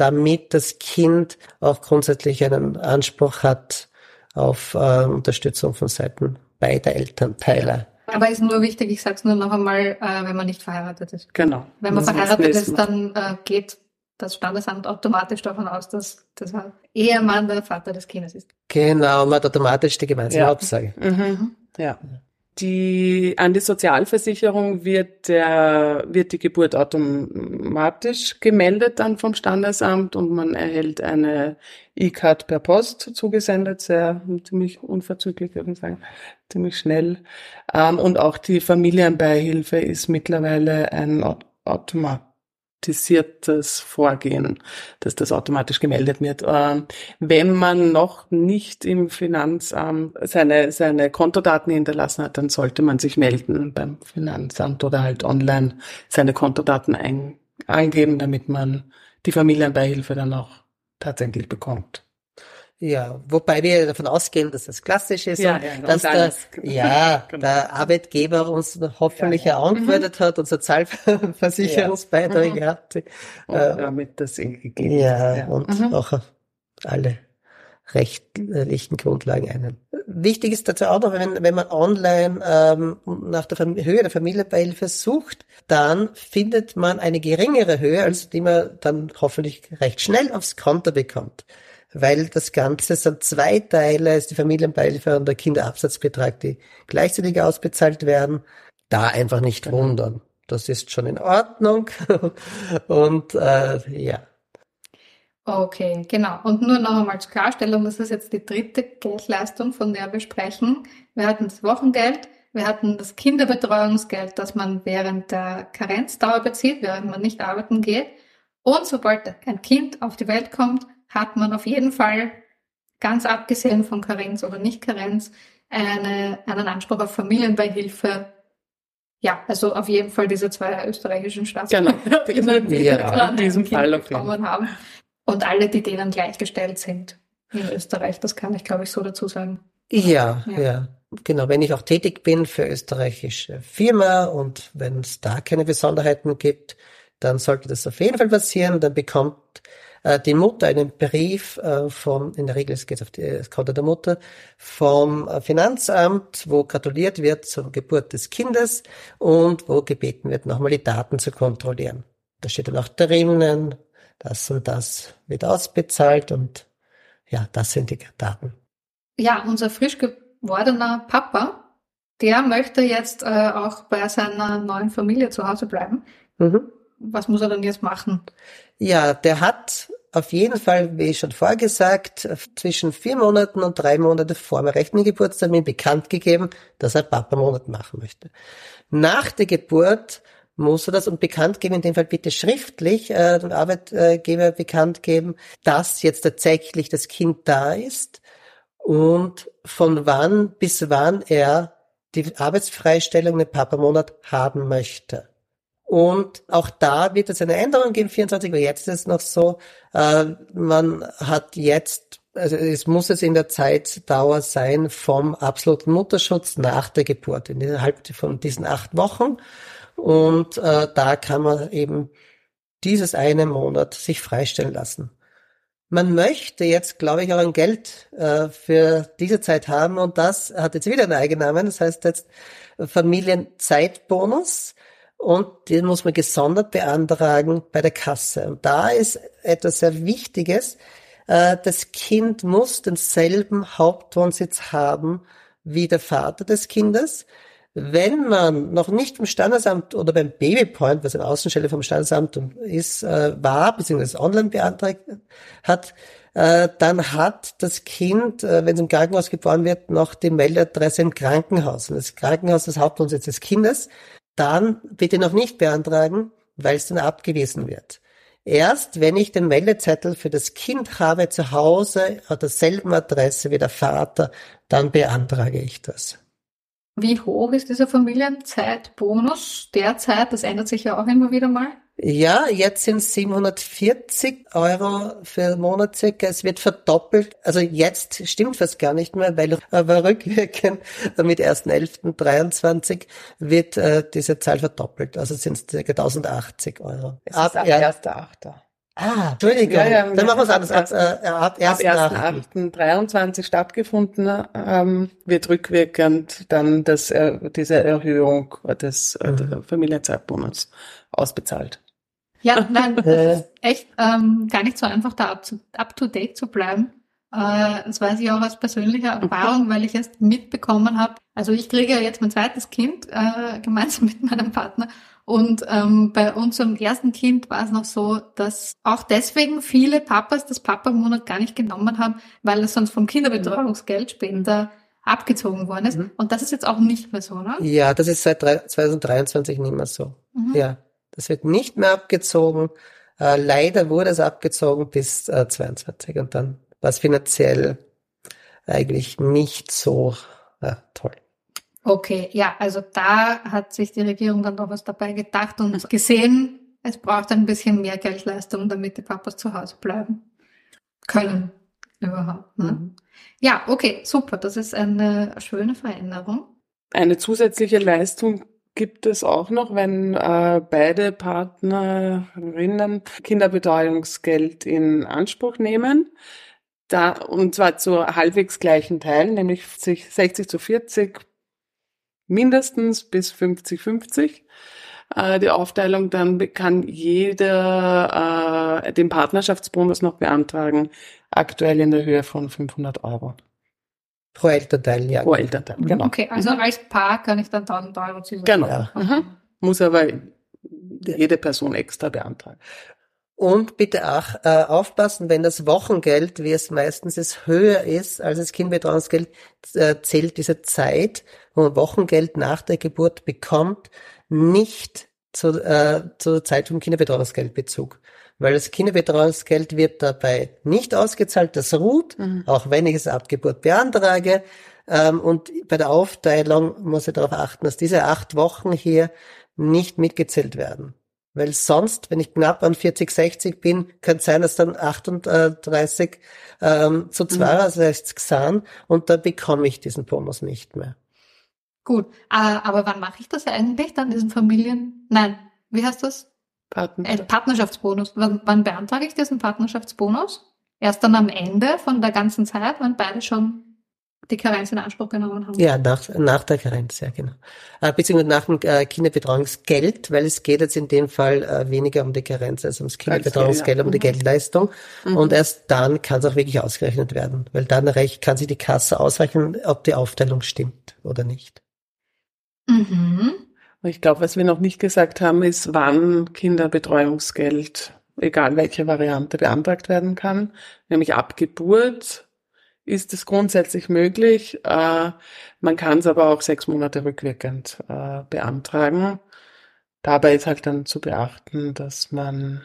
damit das Kind auch grundsätzlich einen Anspruch hat, auf äh, Unterstützung von Seiten beider Elternteile. Aber ist nur wichtig, ich sage es nur noch einmal, äh, wenn man nicht verheiratet ist. Genau. Wenn man verheiratet ist, dann äh, geht das Standesamt automatisch davon aus, dass der Ehemann der Vater des Kindes ist. Genau, man hat automatisch die gemeinsame ja. Absage. Mhm. Ja. Die, an die Sozialversicherung wird der, wird die Geburt automatisch gemeldet dann vom Standesamt und man erhält eine E-Card per Post zugesendet, sehr, ziemlich unverzüglich, würde ich sagen, ziemlich schnell. Ähm, und auch die Familienbeihilfe ist mittlerweile ein Automat automatisiertes Vorgehen, dass das automatisch gemeldet wird. Ähm, wenn man noch nicht im Finanzamt seine, seine Kontodaten hinterlassen hat, dann sollte man sich melden beim Finanzamt oder halt online seine Kontodaten ein, eingeben, damit man die Familienbeihilfe dann auch tatsächlich bekommt. Ja, wobei wir davon ausgehen, dass das klassisch ist ja, und ja, dass der, ja, genau. der Arbeitgeber uns hoffentlich ja, ja. antwortet mhm. hat und Sozialversicherungsbeiträge hatte. Und äh, damit das gegeben ja, ja, und mhm. auch alle rechtlichen Grundlagen einen. Wichtig ist dazu auch noch, wenn, wenn man online ähm, nach der Höhe der Familienbeihilfe sucht, dann findet man eine geringere Höhe, als die man dann hoffentlich recht schnell aufs Konto bekommt weil das Ganze sind zwei Teile, ist die Familienbeihilfe und der Kinderabsatzbetrag, die gleichzeitig ausbezahlt werden. Da einfach nicht genau. wundern. Das ist schon in Ordnung. und äh, ja. Okay, genau. Und nur noch einmal zur Klarstellung, das ist jetzt die dritte Geldleistung, von der wir sprechen. Wir hatten das Wochengeld, wir hatten das Kinderbetreuungsgeld, das man während der Karenzdauer bezieht, während man nicht arbeiten geht. Und sobald ein Kind auf die Welt kommt, hat man auf jeden Fall, ganz abgesehen von Karenz oder nicht Karenz, eine, einen Anspruch auf Familienbeihilfe. Ja, also auf jeden Fall diese zwei österreichischen Staatsbürger, genau. die ja, in diesem Fall bekommen haben. Und alle, die denen gleichgestellt sind in Österreich. Das kann ich, glaube ich, so dazu sagen. Ja, ja, ja. Genau, wenn ich auch tätig bin für österreichische Firma und wenn es da keine Besonderheiten gibt, dann sollte das auf jeden Fall passieren. Dann bekommt die Mutter einen Brief äh, vom, in der Regel es geht auf die, das Konto der Mutter, vom äh, Finanzamt, wo gratuliert wird zur Geburt des Kindes und wo gebeten wird, nochmal die Daten zu kontrollieren. Da steht dann auch drinnen, das und das wird ausbezahlt und ja, das sind die Daten. Ja, unser frisch gewordener Papa, der möchte jetzt äh, auch bei seiner neuen Familie zu Hause bleiben. Mhm. Was muss er dann jetzt machen? Ja, der hat auf jeden Fall, wie schon vorgesagt, zwischen vier Monaten und drei Monate vor dem rechten Geburtstermin bekannt gegeben, dass er Papa-Monat machen möchte. Nach der Geburt muss er das und bekannt geben, in dem Fall bitte schriftlich, äh, dem Arbeitgeber bekannt geben, dass jetzt tatsächlich das Kind da ist und von wann bis wann er die Arbeitsfreistellung den Papa-Monat haben möchte. Und auch da wird es eine Änderung geben, 24, weil jetzt ist es noch so, äh, man hat jetzt, also es muss es in der Zeitdauer sein vom absoluten Mutterschutz nach der Geburt, innerhalb von diesen acht Wochen. Und äh, da kann man eben dieses eine Monat sich freistellen lassen. Man möchte jetzt, glaube ich, auch ein Geld äh, für diese Zeit haben und das hat jetzt wieder einen Eigennamen, das heißt jetzt Familienzeitbonus und den muss man gesondert beantragen bei der Kasse. Und da ist etwas sehr Wichtiges, äh, das Kind muss denselben Hauptwohnsitz haben wie der Vater des Kindes. Wenn man noch nicht vom Standesamt oder beim Babypoint, was eine Außenstelle vom Standesamt ist, äh, war, beziehungsweise online beantragt hat, äh, dann hat das Kind, wenn es im Krankenhaus geboren wird, noch die Meldeadresse im Krankenhaus. Und das Krankenhaus ist Hauptwohnsitz des Kindes. Dann bitte noch nicht beantragen, weil es dann abgewiesen wird. Erst wenn ich den Meldezettel für das Kind habe zu Hause an derselben Adresse wie der Vater, dann beantrage ich das. Wie hoch ist dieser Familienzeitbonus derzeit? Das ändert sich ja auch immer wieder mal. Ja, jetzt sind es 740 Euro für Monat circa. Es wird verdoppelt. Also jetzt stimmt fast gar nicht mehr, weil aber rückwirkend mit 1.11.23 wird äh, diese Zahl verdoppelt. Also sind es circa 1080 Euro. Es ab, ab ja, 1.8. Ah, Entschuldigung. Ja, ja, Dann machen wir es anders. Ab, äh, ab 1.8.23 stattgefunden ähm, wird rückwirkend dann das, äh, diese Erhöhung des äh, mhm. Familienzeitbonus ausbezahlt. Ja, nein, das ist echt ähm, gar nicht so einfach, da up to, up to date zu bleiben. Äh, das weiß ich auch aus persönlicher Erfahrung, weil ich erst mitbekommen habe. Also ich kriege ja jetzt mein zweites Kind äh, gemeinsam mit meinem Partner. Und ähm, bei unserem ersten Kind war es noch so, dass auch deswegen viele Papas das Papa-Monat gar nicht genommen haben, weil es sonst vom Kinderbetreuungsgeld später abgezogen worden ist. Mhm. Und das ist jetzt auch nicht mehr so, ne? Ja, das ist seit 2023 nicht mehr so. Mhm. Ja. Das wird nicht mehr abgezogen. Äh, leider wurde es abgezogen bis äh, 22 und dann war es finanziell eigentlich nicht so äh, toll. Okay, ja, also da hat sich die Regierung dann doch was dabei gedacht und gesehen, es braucht ein bisschen mehr Geldleistung, damit die Papas zu Hause bleiben können überhaupt. Ne? Mhm. Ja, okay, super. Das ist eine schöne Veränderung. Eine zusätzliche Leistung gibt es auch noch, wenn äh, beide Partnerinnen Kinderbetreuungsgeld in Anspruch nehmen. Da, und zwar zu halbwegs gleichen Teilen, nämlich 60 zu 40 mindestens bis 50-50 äh, die Aufteilung, dann kann jeder äh, den Partnerschaftsbonus noch beantragen, aktuell in der Höhe von 500 Euro. Pro Elternteil, ja. Pro Elternteil, genau. Okay, also als Paar kann ich dann 1000 Euro ziehen. Genau. Ja. Mhm. Muss aber jede Person extra beantragen. Und bitte auch äh, aufpassen, wenn das Wochengeld, wie es meistens ist, höher ist als das Kindbetreuungsgeld, äh, zählt diese Zeit, wo man Wochengeld nach der Geburt bekommt, nicht zu, äh, zur Zeit vom Kinderbetreuungsgeldbezug weil das Kinderbetreuungsgeld wird dabei nicht ausgezahlt, das ruht, mhm. auch wenn ich es ab Geburt beantrage. Ähm, und bei der Aufteilung muss ich darauf achten, dass diese acht Wochen hier nicht mitgezählt werden. Weil sonst, wenn ich knapp an 40, 60 bin, könnte es sein, dass dann 38 ähm, zu 62 mhm. sind und da bekomme ich diesen Bonus nicht mehr. Gut, äh, aber wann mache ich das eigentlich dann, diesen Familien? Nein, wie heißt das? Partnerschaft. Äh, Partnerschaftsbonus. Wann, wann beantrage ich diesen Partnerschaftsbonus? Erst dann am Ende von der ganzen Zeit, wenn beide schon die Karenz in Anspruch genommen haben. Ja, nach, nach der Karenz, ja genau. Äh, beziehungsweise nach dem äh, Kinderbetreuungsgeld, weil es geht jetzt in dem Fall äh, weniger um die Karenz als ums Kinderbetreuungsgeld, ja. um die mhm. Geldleistung. Mhm. Und erst dann kann es auch wirklich ausgerechnet werden, weil dann recht, kann sich die Kasse ausrechnen, ob die Aufteilung stimmt oder nicht. Mhm. Ich glaube, was wir noch nicht gesagt haben, ist, wann Kinderbetreuungsgeld egal welche Variante beantragt werden kann, nämlich ab Geburt ist es grundsätzlich möglich. Äh, man kann es aber auch sechs Monate rückwirkend äh, beantragen. Dabei ist halt dann zu beachten, dass man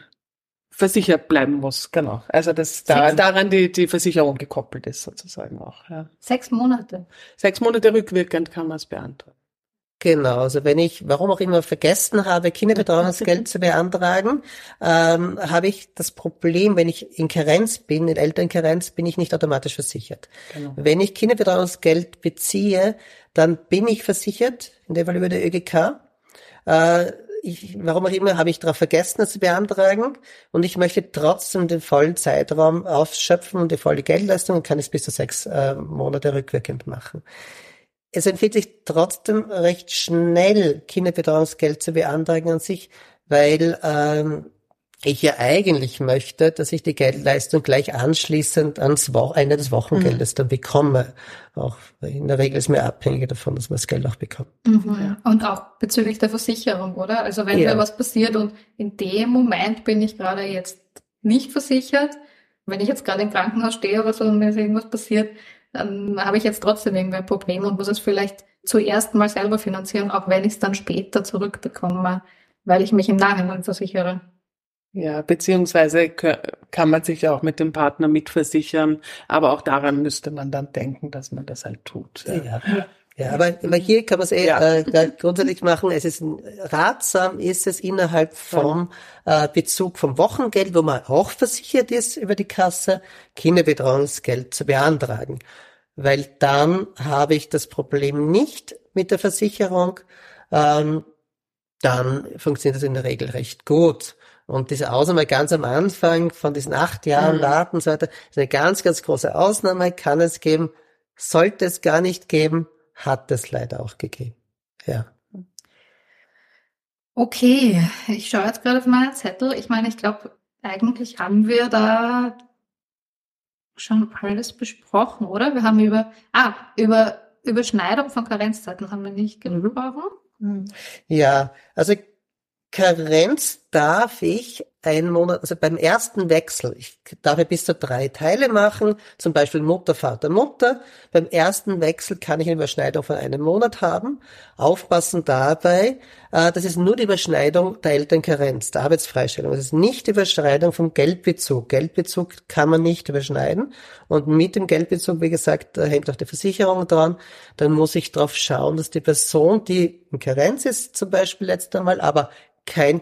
versichert bleiben muss, genau. Also dass da, daran die, die Versicherung gekoppelt ist sozusagen auch. Ja. Sechs Monate. Sechs Monate rückwirkend kann man es beantragen. Genau, also wenn ich, warum auch immer, vergessen habe, Kinderbetreuungsgeld zu beantragen, ähm, habe ich das Problem, wenn ich in Karenz bin, in Elternkarenz, bin ich nicht automatisch versichert. Genau. Wenn ich Kinderbetreuungsgeld beziehe, dann bin ich versichert, in dem Fall über der ÖGK. Äh, ich, warum auch immer, habe ich darauf vergessen, das zu beantragen und ich möchte trotzdem den vollen Zeitraum aufschöpfen und die volle Geldleistung und kann es bis zu sechs äh, Monate rückwirkend machen. Es empfiehlt sich trotzdem recht schnell Kinderbetreuungsgeld zu beantragen an sich, weil ähm, ich ja eigentlich möchte, dass ich die Geldleistung gleich anschließend ans Ende des Wochengeldes mhm. dann bekomme. Auch in der Regel ist mir abhängig davon, dass man das Geld auch bekommt. Mhm. Und auch bezüglich der Versicherung, oder? Also wenn ja. mir was passiert und in dem Moment bin ich gerade jetzt nicht versichert, wenn ich jetzt gerade im Krankenhaus stehe oder so und mir ist irgendwas passiert, dann habe ich jetzt trotzdem irgendwie ein Problem und muss es vielleicht zuerst mal selber finanzieren, auch wenn ich es dann später zurückbekomme, weil ich mich im Nachhinein versichere. Ja, beziehungsweise kann man sich auch mit dem Partner mitversichern, aber auch daran müsste man dann denken, dass man das halt tut. Ja, ja. ja aber, aber hier kann man es eh ja. äh, grundsätzlich machen. Es ist ratsam, ist es innerhalb vom äh, Bezug vom Wochengeld, wo man auch versichert ist über die Kasse, Kinderbetreuungsgeld zu beantragen, weil dann habe ich das Problem nicht mit der Versicherung. Ähm, dann funktioniert das in der Regel recht gut. Und diese Ausnahme ganz am Anfang von diesen acht Jahren mhm. warten und so weiter, ist eine ganz, ganz große Ausnahme, kann es geben, sollte es gar nicht geben, hat es leider auch gegeben. Ja. Okay, ich schaue jetzt gerade auf meinen Zettel. Ich meine, ich glaube, eigentlich haben wir da schon alles besprochen, oder? Wir haben über, ah, über Überschneidung von Karenzzeiten haben wir nicht gesprochen. Ja, also Karenz darf ich einen Monat, also beim ersten Wechsel, ich darf ja bis zu drei Teile machen, zum Beispiel Mutter, Vater, Mutter. Beim ersten Wechsel kann ich eine Überschneidung von einem Monat haben. Aufpassen dabei, äh, das ist nur die Überschneidung der Elternkarenz, der Arbeitsfreistellung. Das ist nicht die Überschneidung vom Geldbezug. Geldbezug kann man nicht überschneiden. Und mit dem Geldbezug, wie gesagt, da hängt auch die Versicherung dran. Dann muss ich darauf schauen, dass die Person, die in Karenz ist, zum Beispiel letztes Mal, aber kein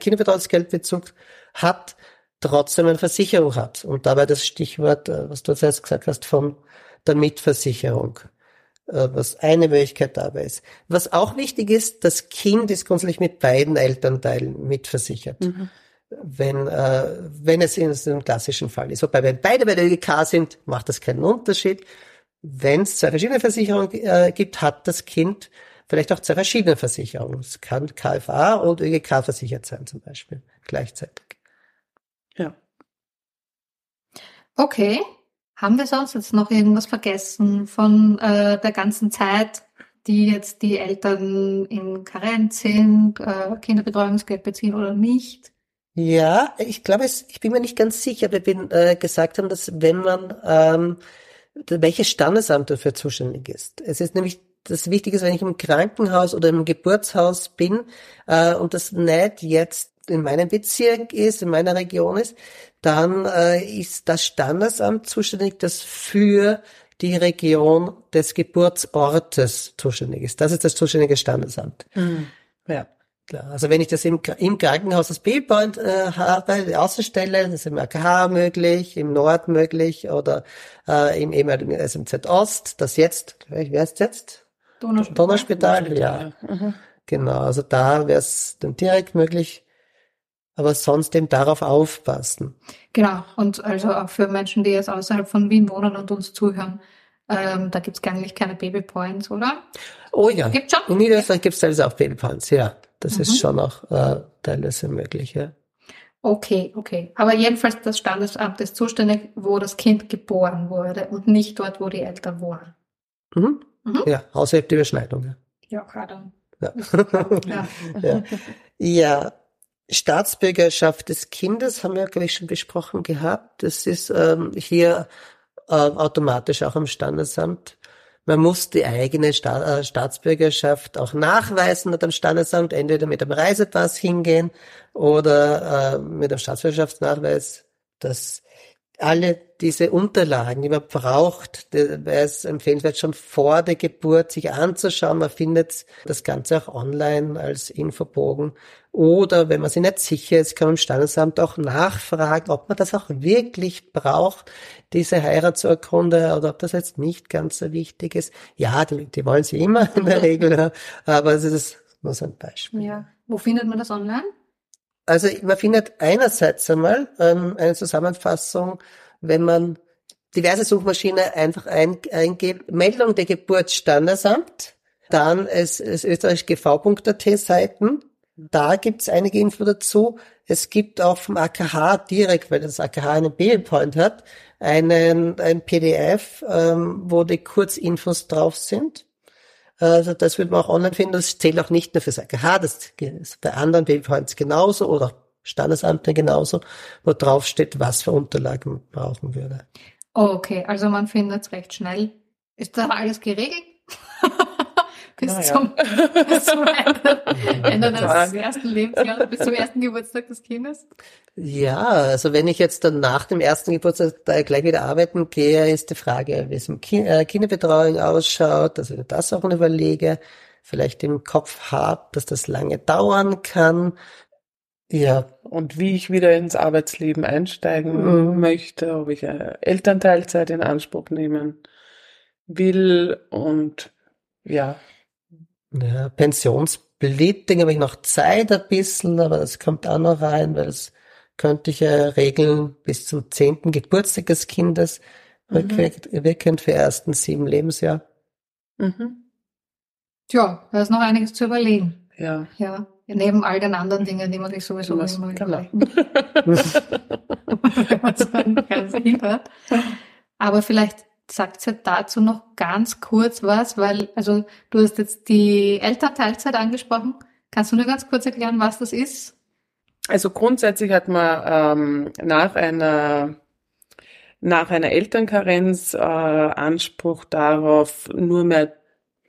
Kinderbetreuungsgeldbezug hat, trotzdem eine Versicherung hat. Und dabei das Stichwort, äh, was du jetzt gesagt hast, von der Mitversicherung, äh, was eine Möglichkeit dabei ist. Was auch wichtig ist, das Kind ist grundsätzlich mit beiden Elternteilen mitversichert. Mhm. Wenn, äh, wenn es in einem klassischen Fall ist. Wobei, wenn beide bei der ÖGK sind, macht das keinen Unterschied. Wenn es zwei verschiedene Versicherungen äh, gibt, hat das Kind vielleicht auch zwei verschiedene Versicherungen. Es kann KFA und ÖGK versichert sein zum Beispiel gleichzeitig. Ja. Okay. Haben wir sonst jetzt noch irgendwas vergessen von äh, der ganzen Zeit, die jetzt die Eltern in Karenz sind, äh, Kinderbetreuungsgeld beziehen oder nicht? Ja, ich glaube, ich bin mir nicht ganz sicher, ob wir äh, gesagt haben, dass wenn man ähm, welches Standesamt dafür zuständig ist. Es ist nämlich das Wichtige ist, wenn ich im Krankenhaus oder im Geburtshaus bin äh, und das nicht jetzt in meinem Bezirk ist, in meiner Region ist, dann äh, ist das Standesamt zuständig, das für die Region des Geburtsortes zuständig ist. Das ist das zuständige Standesamt. Mhm. Ja. Klar. Also wenn ich das im, im Krankenhaus das Billpoint äh, habe, die Außenstelle, das ist im AKH möglich, im Nord möglich oder äh, im ehemaligen SMZ Ost, das jetzt, wie heißt jetzt? Donnerspital. Donnerspital, ja. Mhm. Genau, also da wäre es dann direkt möglich, aber sonst eben darauf aufpassen. Genau, und also auch für Menschen, die jetzt außerhalb von Wien wohnen und uns zuhören, ähm, da gibt's eigentlich keine Babypoints, oder? Oh ja. Gibt's schon? In Niederösterreich gibt's teilweise auch Babypoints, ja. Das mhm. ist schon auch äh, teilweise möglich, ja. Okay, okay. Aber jedenfalls das Standesamt ist zuständig, wo das Kind geboren wurde und nicht dort, wo die Eltern wohnen. Mhm. Mhm. Ja, außerhalb der Überschneidung. Ja, gerade. Ja. ja. ja. Staatsbürgerschaft des Kindes haben wir, glaube ich, schon besprochen gehabt. Das ist ähm, hier äh, automatisch auch am Standesamt. Man muss die eigene Sta äh, Staatsbürgerschaft auch nachweisen mit dem Standesamt, entweder mit dem Reisepass hingehen oder äh, mit dem Staatsbürgerschaftsnachweis. Das alle diese Unterlagen, die man braucht, wäre es empfehlenswert, schon vor der Geburt sich anzuschauen. Man findet das Ganze auch online als Infobogen. Oder wenn man sich nicht sicher ist, kann man im Standesamt auch nachfragen, ob man das auch wirklich braucht, diese Heiratsurkunde, oder ob das jetzt nicht ganz so wichtig ist. Ja, die, die wollen sie immer in der Regel, aber es ist nur so ein Beispiel. Ja. Wo findet man das online? Also man findet einerseits einmal ähm, eine Zusammenfassung, wenn man diverse Suchmaschine einfach ein, eingibt, Meldung der Geburtsstandesamt, dann es, es österreich gv.at Seiten, da gibt's einige Info dazu. Es gibt auch vom AKH direkt, weil das AKH einen Bildpoint hat, einen, ein PDF, ähm, wo die Kurzinfos drauf sind. Also das wird man auch online finden. Das zählt auch nicht nur fürs AKH, das ist bei anderen Bildpoints genauso oder Standesamte genauso, wo drauf steht, was für Unterlagen man brauchen würde. Okay, also man findet es recht schnell. Ist da alles geregelt? bis, Na ja. zum, bis zum Ende, Ende des ersten Lebensjahres, bis zum ersten Geburtstag des Kindes? Ja, also wenn ich jetzt dann nach dem ersten Geburtstag da gleich wieder arbeiten gehe, ist die Frage, wie es im Ki äh, Kinderbetreuung ausschaut, dass ich das auch überlege, vielleicht im Kopf habe, dass das lange dauern kann. Ja, Und wie ich wieder ins Arbeitsleben einsteigen Mhm. möchte, ob ich eine Elternteilzeit in Anspruch nehmen will und ja, ja Pensionsbeliebting habe ich noch Zeit ein bisschen, aber das kommt auch noch rein, weil das könnte ich ja regeln bis zum zehnten Geburtstag des Kindes, Mhm. rückwirkend wirkend für ersten sieben Lebensjahr. mhm. Tja, da ist noch einiges zu überlegen. ja. Ja, neben all den anderen Dingen, die man sich sowieso Was- immer überlegen hat. Aber vielleicht sagt ihr dazu noch ganz kurz was, weil, also du hast jetzt die Elternteilzeit angesprochen. Kannst du nur ganz kurz erklären, was das ist? Also grundsätzlich hat man ähm, nach einer nach einer Elternkarenz äh, Anspruch darauf, nur mehr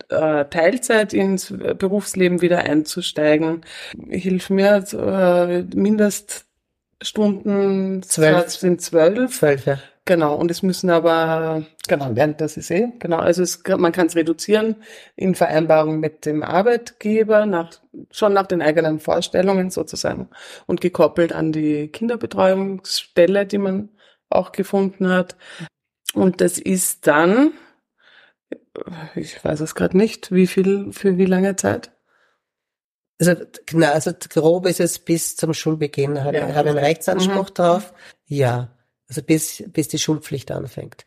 äh, Teilzeit ins Berufsleben wieder einzusteigen. Hilf mir, äh, Mindeststunden Zwölf. sind zwölf. Zwölf, ja. Genau, und es müssen aber, genau, während das ist eh, genau, also es, man kann es reduzieren in Vereinbarung mit dem Arbeitgeber, nach, schon nach den eigenen Vorstellungen sozusagen und gekoppelt an die Kinderbetreuungsstelle, die man auch gefunden hat. Und das ist dann, ich weiß es gerade nicht, wie viel, für wie lange Zeit? Also, genau, also grob ist es bis zum Schulbeginn, habe Ja. ich habe einen Rechtsanspruch Mhm. drauf. Ja, also bis, bis die Schulpflicht anfängt.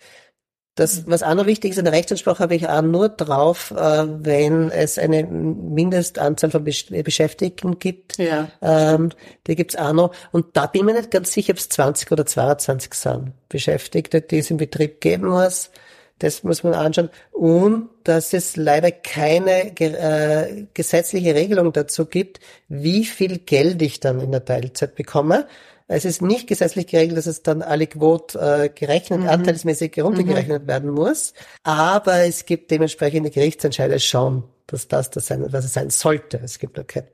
Das, was auch noch wichtig ist, einen Rechtsanspruch habe ich auch nur drauf, äh, wenn es eine Mindestanzahl von Besch- Beschäftigten gibt. Ja. Ähm, die gibt's auch noch. Und da bin ich mir nicht ganz sicher, ob es 20 oder 22 sind Beschäftigte, die es im Betrieb geben muss. Das muss man anschauen. Und dass es leider keine äh, gesetzliche Regelung dazu gibt, wie viel Geld ich dann in der Teilzeit bekomme. Es ist nicht gesetzlich geregelt, dass es dann alle Quote äh, gerechnet, anteilsmäßig heruntergerechnet werden muss. Aber es gibt dementsprechende Gerichtsentscheide schon, dass das das sein, was es sein sollte. Es gibt noch kein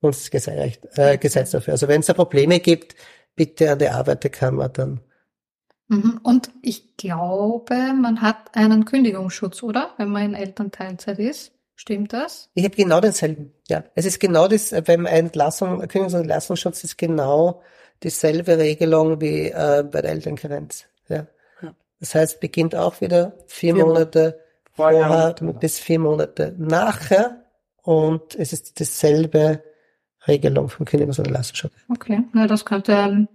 Bundesgesetz äh, Gesetz dafür. Also wenn es da Probleme gibt, bitte an die Arbeiterkammer dann. Mhm. Und ich glaube, man hat einen Kündigungsschutz, oder? Wenn man in Elternteilzeit ist. Stimmt das? Ich habe genau denselben. Ja, es ist genau das, äh, beim Entlassung, Kündigungs- und Entlassungsschutz ist genau dieselbe Regelung wie äh, bei der Elternkarenz. Ja. Ja. Das heißt, beginnt auch wieder vier, Vier Monate Vorher vorher und- bis vier Monate nachher und es ist dieselbe Regelung vom Kündigungs- und Entlassungsschutz. Okay, na, das könnte ein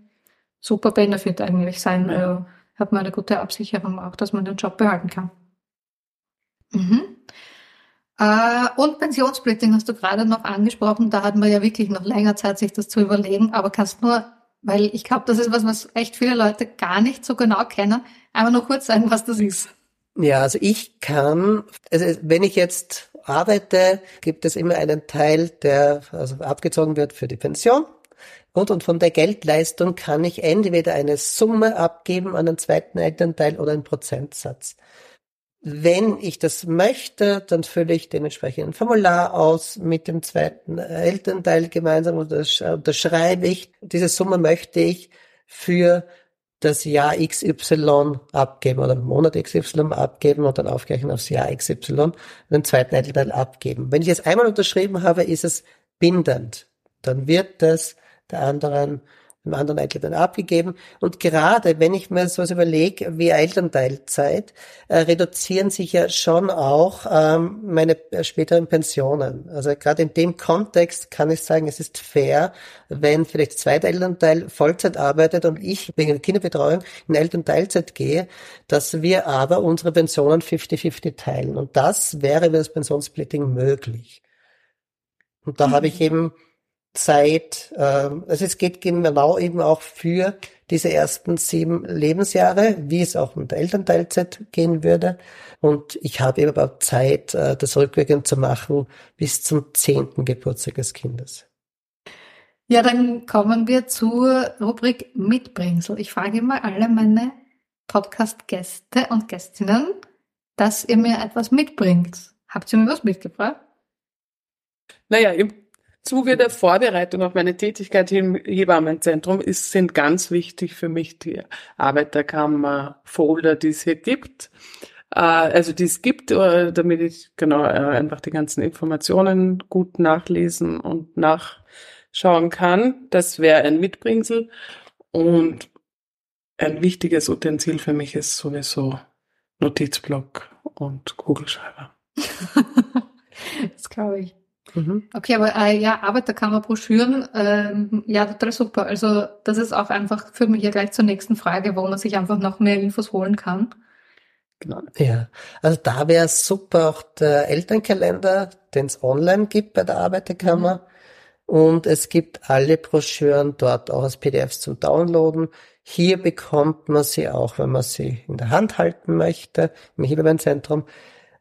super Benefit eigentlich sein. Ja. Äh, hat man eine gute Absicherung auch, dass man den Job behalten kann. Mhm. Äh, und Pensionssplitting hast du gerade noch angesprochen. Da hat man ja wirklich noch länger Zeit, sich das zu überlegen. Aber kannst nur, weil ich glaube, das ist was, was echt viele Leute gar nicht so genau kennen, einfach nur kurz sagen, was das ist. Ja, also ich kann, also wenn ich jetzt arbeite, gibt es immer einen Teil, der also abgezogen wird für die Pension Und, und von der Geldleistung kann ich entweder eine Summe abgeben an den zweiten Elternteil oder einen Prozentsatz. Wenn ich das möchte, dann fülle ich den entsprechenden Formular aus mit dem zweiten Elternteil gemeinsam und das unterschreibe ich. Diese Summe möchte ich für das Jahr XY abgeben oder Monat XY abgeben und dann aufgleichen aufs Jahr XY und den zweiten Elternteil abgeben. Wenn ich es einmal unterschrieben habe, ist es bindend. Dann wird das der anderen dem anderen Elternteil abgegeben. Und gerade wenn ich mir sowas überlege wie Elternteilzeit, äh, reduzieren sich ja schon auch ähm, meine äh, späteren Pensionen. Also gerade in dem Kontext kann ich sagen, es ist fair, wenn vielleicht der zweite Elternteil Vollzeit arbeitet und ich wegen der Kinderbetreuung in Elternteilzeit gehe, dass wir aber unsere Pensionen 50-50 teilen. Und das wäre über das Pensionssplitting möglich. Und da mhm. habe ich eben Zeit, äh, also es geht genau eben auch für diese ersten sieben Lebensjahre, wie es auch mit der Elternteilzeit gehen würde. Und ich habe eben auch Zeit, äh, das rückwirkend zu machen bis zum zehnten Geburtstag des Kindes. Ja, dann kommen wir zur Rubrik Mitbringsel. Ich frage immer alle meine Podcast-Gäste und Gästinnen, dass ihr mir etwas mitbringt. Habt ihr mir was mitgebracht? Naja, im Zuge der Vorbereitung auf meine Tätigkeit im Hebammenzentrum ist, sind ganz wichtig für mich die Arbeiterkammer-Folder, die es hier gibt. Äh, also die es gibt, äh, damit ich genau äh, einfach die ganzen Informationen gut nachlesen und nachschauen kann. Das wäre ein Mitbringsel. Und ein wichtiges Utensil für mich ist sowieso Notizblock und Kugelschreiber. das glaube ich. Mhm. Okay, aber äh, ja, Arbeiterkammerbroschüren, ähm, ja, total super. Also das ist auch einfach, führt mich ja gleich zur nächsten Frage, wo man sich einfach noch mehr Infos holen kann. Genau. Ja, also da wäre super auch der Elternkalender, den es online gibt bei der Arbeiterkammer. Mhm. Und es gibt alle Broschüren dort auch als PDFs zum Downloaden. Hier bekommt man sie auch, wenn man sie in der Hand halten möchte, im Hebebeinzentrum.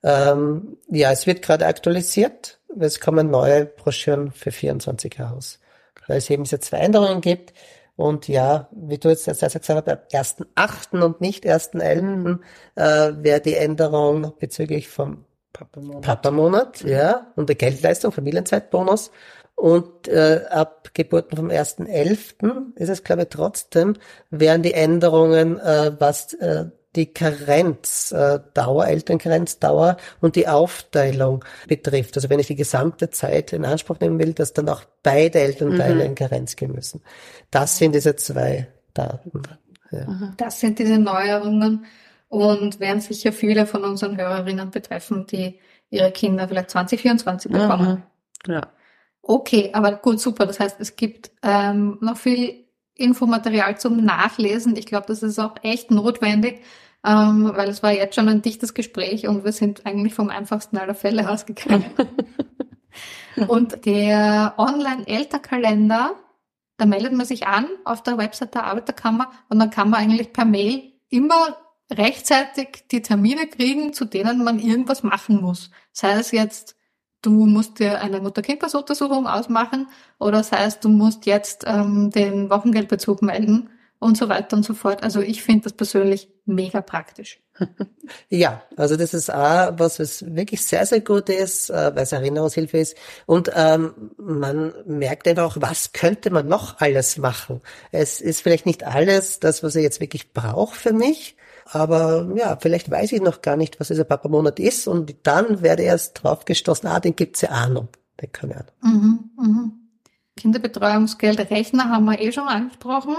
Ähm, ja, es wird gerade aktualisiert es kommen neue Broschüren für 24 raus. Weil es eben diese zwei Änderungen gibt. Und ja, wie du jetzt gesagt hast, ab 1.8. und nicht 1.11. Mhm. Äh, wäre die Änderung bezüglich vom Papa-Monat, Papa ja, und der Geldleistung, Familienzeitbonus. Und äh, ab Geburten vom 1.11. ist es, glaube ich, trotzdem, wären die Änderungen, äh, was äh, die Karenzdauer, Elternkarenzdauer und die Aufteilung betrifft. Also wenn ich die gesamte Zeit in Anspruch nehmen will, dass dann auch beide Elternteile mhm. in Karenz gehen müssen. Das sind diese zwei Daten. Ja. Das sind diese Neuerungen und werden sicher viele von unseren Hörerinnen betreffen, die ihre Kinder vielleicht 2024 bekommen. Mhm. Ja. Okay, aber gut, super. Das heißt, es gibt ähm, noch viel Infomaterial zum Nachlesen. Ich glaube, das ist auch echt notwendig, ähm, weil es war jetzt schon ein dichtes Gespräch und wir sind eigentlich vom einfachsten aller Fälle ausgegangen. und der Online-Elterkalender, da meldet man sich an auf der Website der Arbeiterkammer und dann kann man eigentlich per Mail immer rechtzeitig die Termine kriegen, zu denen man irgendwas machen muss. Sei es jetzt, du musst dir eine Mutter-Kind-Pass-Untersuchung ausmachen oder sei es, du musst jetzt ähm, den Wochengeldbezug melden und so weiter und so fort. Also ich finde das persönlich mega praktisch. Ja, also das ist auch was, was wirklich sehr, sehr gut ist, äh, weil es Erinnerungshilfe ist. Und ähm, man merkt einfach auch, was könnte man noch alles machen. Es ist vielleicht nicht alles das, was er jetzt wirklich braucht für mich, aber ja, vielleicht weiß ich noch gar nicht, was dieser Papa-Monat ist und dann werde ich erst drauf gestoßen, ah, den gibt's ja Ahnung. Den kann ich auch. Mhm, mhm. Kinderbetreuungsgeldrechner haben wir eh schon angesprochen.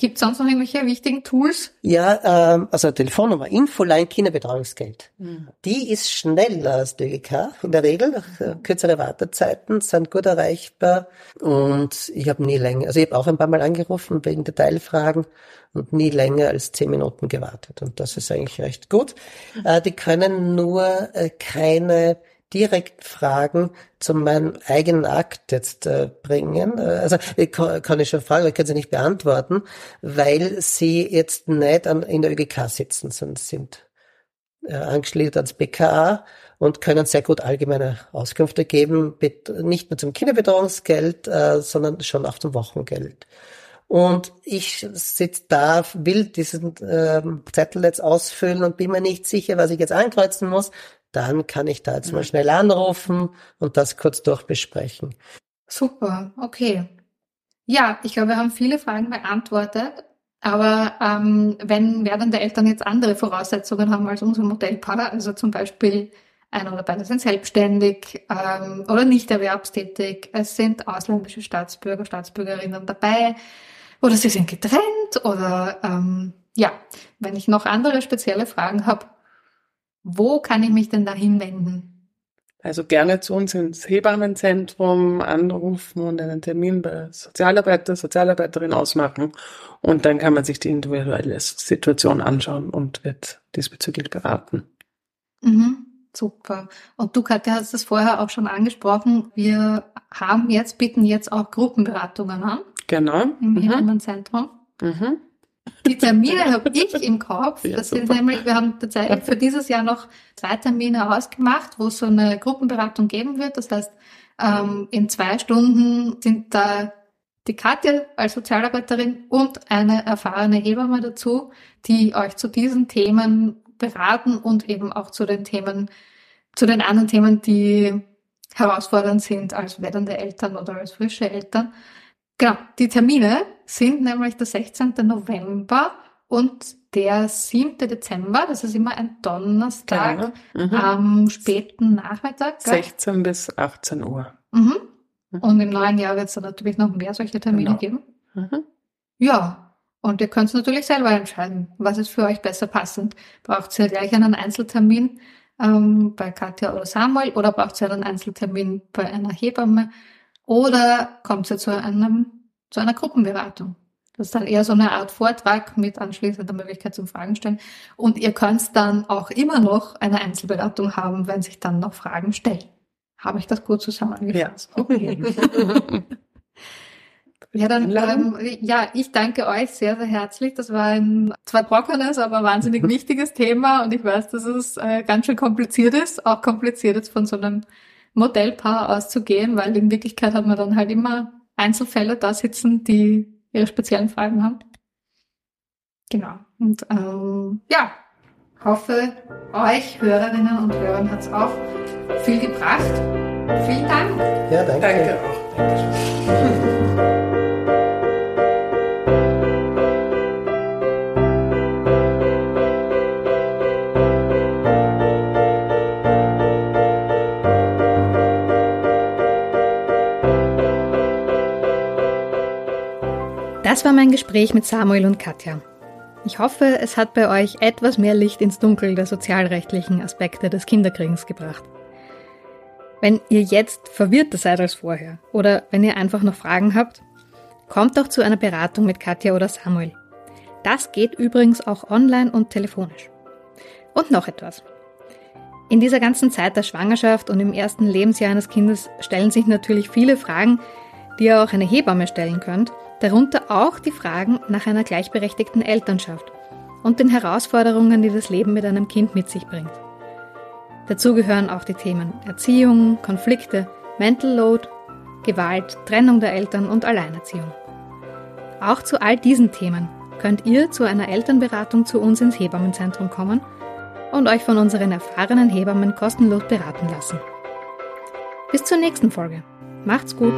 Gibt es sonst noch irgendwelche wichtigen Tools? Ja, ähm, also Telefonnummer, Infoline Kinderbetreuungsgeld. Mhm. Die ist schneller als DGK in der Regel. Äh, kürzere Wartezeiten sind gut erreichbar und ich habe nie länger, also ich habe auch ein paar Mal angerufen wegen Detailfragen und nie länger als zehn Minuten gewartet und das ist eigentlich recht gut. Äh, die können nur äh, keine direkt Fragen zu meinem eigenen Akt jetzt äh, bringen. Äh, also ich kann, kann ich schon fragen, aber ich kann sie nicht beantworten, weil sie jetzt nicht an, in der ÖGK sitzen, sondern sind äh, angeschlossen ans BKA und können sehr gut allgemeine Auskünfte geben, nicht nur zum Kinderbetreuungsgeld, äh, sondern schon auch zum Wochengeld. Und ich sitze da, will diesen ähm, Zettel jetzt ausfüllen und bin mir nicht sicher, was ich jetzt ankreuzen muss. Dann kann ich da jetzt mal schnell anrufen und das kurz durchbesprechen. Super, okay. Ja, ich glaube, wir haben viele Fragen beantwortet. Aber ähm, wenn werdende Eltern jetzt andere Voraussetzungen haben als unser Modellpaar, also zum Beispiel einer oder beide sind selbstständig ähm, oder nicht erwerbstätig, es sind ausländische Staatsbürger, Staatsbürgerinnen dabei oder sie sind getrennt oder ähm, ja, wenn ich noch andere spezielle Fragen habe, wo kann ich mich denn da hinwenden? Also gerne zu uns ins Hebammenzentrum anrufen und einen Termin bei Sozialarbeiter, Sozialarbeiterin ausmachen. Und dann kann man sich die individuelle Situation anschauen und wird diesbezüglich beraten. Mhm, super. Und du, Katja, hast es vorher auch schon angesprochen. Wir haben jetzt, bieten jetzt auch Gruppenberatungen an. Genau. Im mhm. Hebammenzentrum. Mhm. Die Termine habe ich im Kopf. Ja, das sind nämlich, wir haben tatsächlich für dieses Jahr noch zwei Termine ausgemacht, wo es so eine Gruppenberatung geben wird. Das heißt, ähm, in zwei Stunden sind da die Katja als Sozialarbeiterin und eine erfahrene Hebamme dazu, die euch zu diesen Themen beraten und eben auch zu den Themen, zu den anderen Themen, die herausfordernd sind als werdende Eltern oder als frische Eltern. Genau, die Termine sind nämlich der 16. November und der 7. Dezember, das ist immer ein Donnerstag genau. mhm. am späten Nachmittag. Gell? 16 bis 18 Uhr. Mhm. mhm. Und im neuen Jahr wird es dann natürlich noch mehr solche Termine genau. geben. Mhm. Ja, und ihr könnt es natürlich selber entscheiden, was ist für euch besser passend. Braucht ihr gleich einen Einzeltermin ähm, bei Katja oder Samuel oder braucht ihr einen Einzeltermin bei einer Hebamme? Oder kommt sie zu einem, zu einer Gruppenberatung? Das ist dann eher so eine Art Vortrag mit anschließender Möglichkeit zum Fragen stellen. Und ihr könnt dann auch immer noch eine Einzelberatung haben, wenn sich dann noch Fragen stellen. Habe ich das gut zusammengefasst? Ja. Okay. ja, dann, ähm, ja, ich danke euch sehr, sehr herzlich. Das war ein zwar trockenes, aber wahnsinnig wichtiges Thema und ich weiß, dass es äh, ganz schön kompliziert ist, auch kompliziert ist von so einem Modellpaar auszugehen, weil in Wirklichkeit hat man dann halt immer Einzelfälle da sitzen, die ihre speziellen Fragen haben. Genau. Und ähm, ja, hoffe, euch Hörerinnen und Hörern hat es auch viel gebracht. Vielen Dank. Ja, danke. Danke auch. Dankeschön. Das war mein Gespräch mit Samuel und Katja. Ich hoffe, es hat bei euch etwas mehr Licht ins Dunkel der sozialrechtlichen Aspekte des Kinderkriegens gebracht. Wenn ihr jetzt verwirrter seid als vorher oder wenn ihr einfach noch Fragen habt, kommt doch zu einer Beratung mit Katja oder Samuel. Das geht übrigens auch online und telefonisch. Und noch etwas. In dieser ganzen Zeit der Schwangerschaft und im ersten Lebensjahr eines Kindes stellen sich natürlich viele Fragen, die ihr auch eine Hebamme stellen könnt Darunter auch die Fragen nach einer gleichberechtigten Elternschaft und den Herausforderungen, die das Leben mit einem Kind mit sich bringt. Dazu gehören auch die Themen Erziehung, Konflikte, Mental Load, Gewalt, Trennung der Eltern und Alleinerziehung. Auch zu all diesen Themen könnt ihr zu einer Elternberatung zu uns ins Hebammenzentrum kommen und euch von unseren erfahrenen Hebammen kostenlos beraten lassen. Bis zur nächsten Folge. Macht's gut!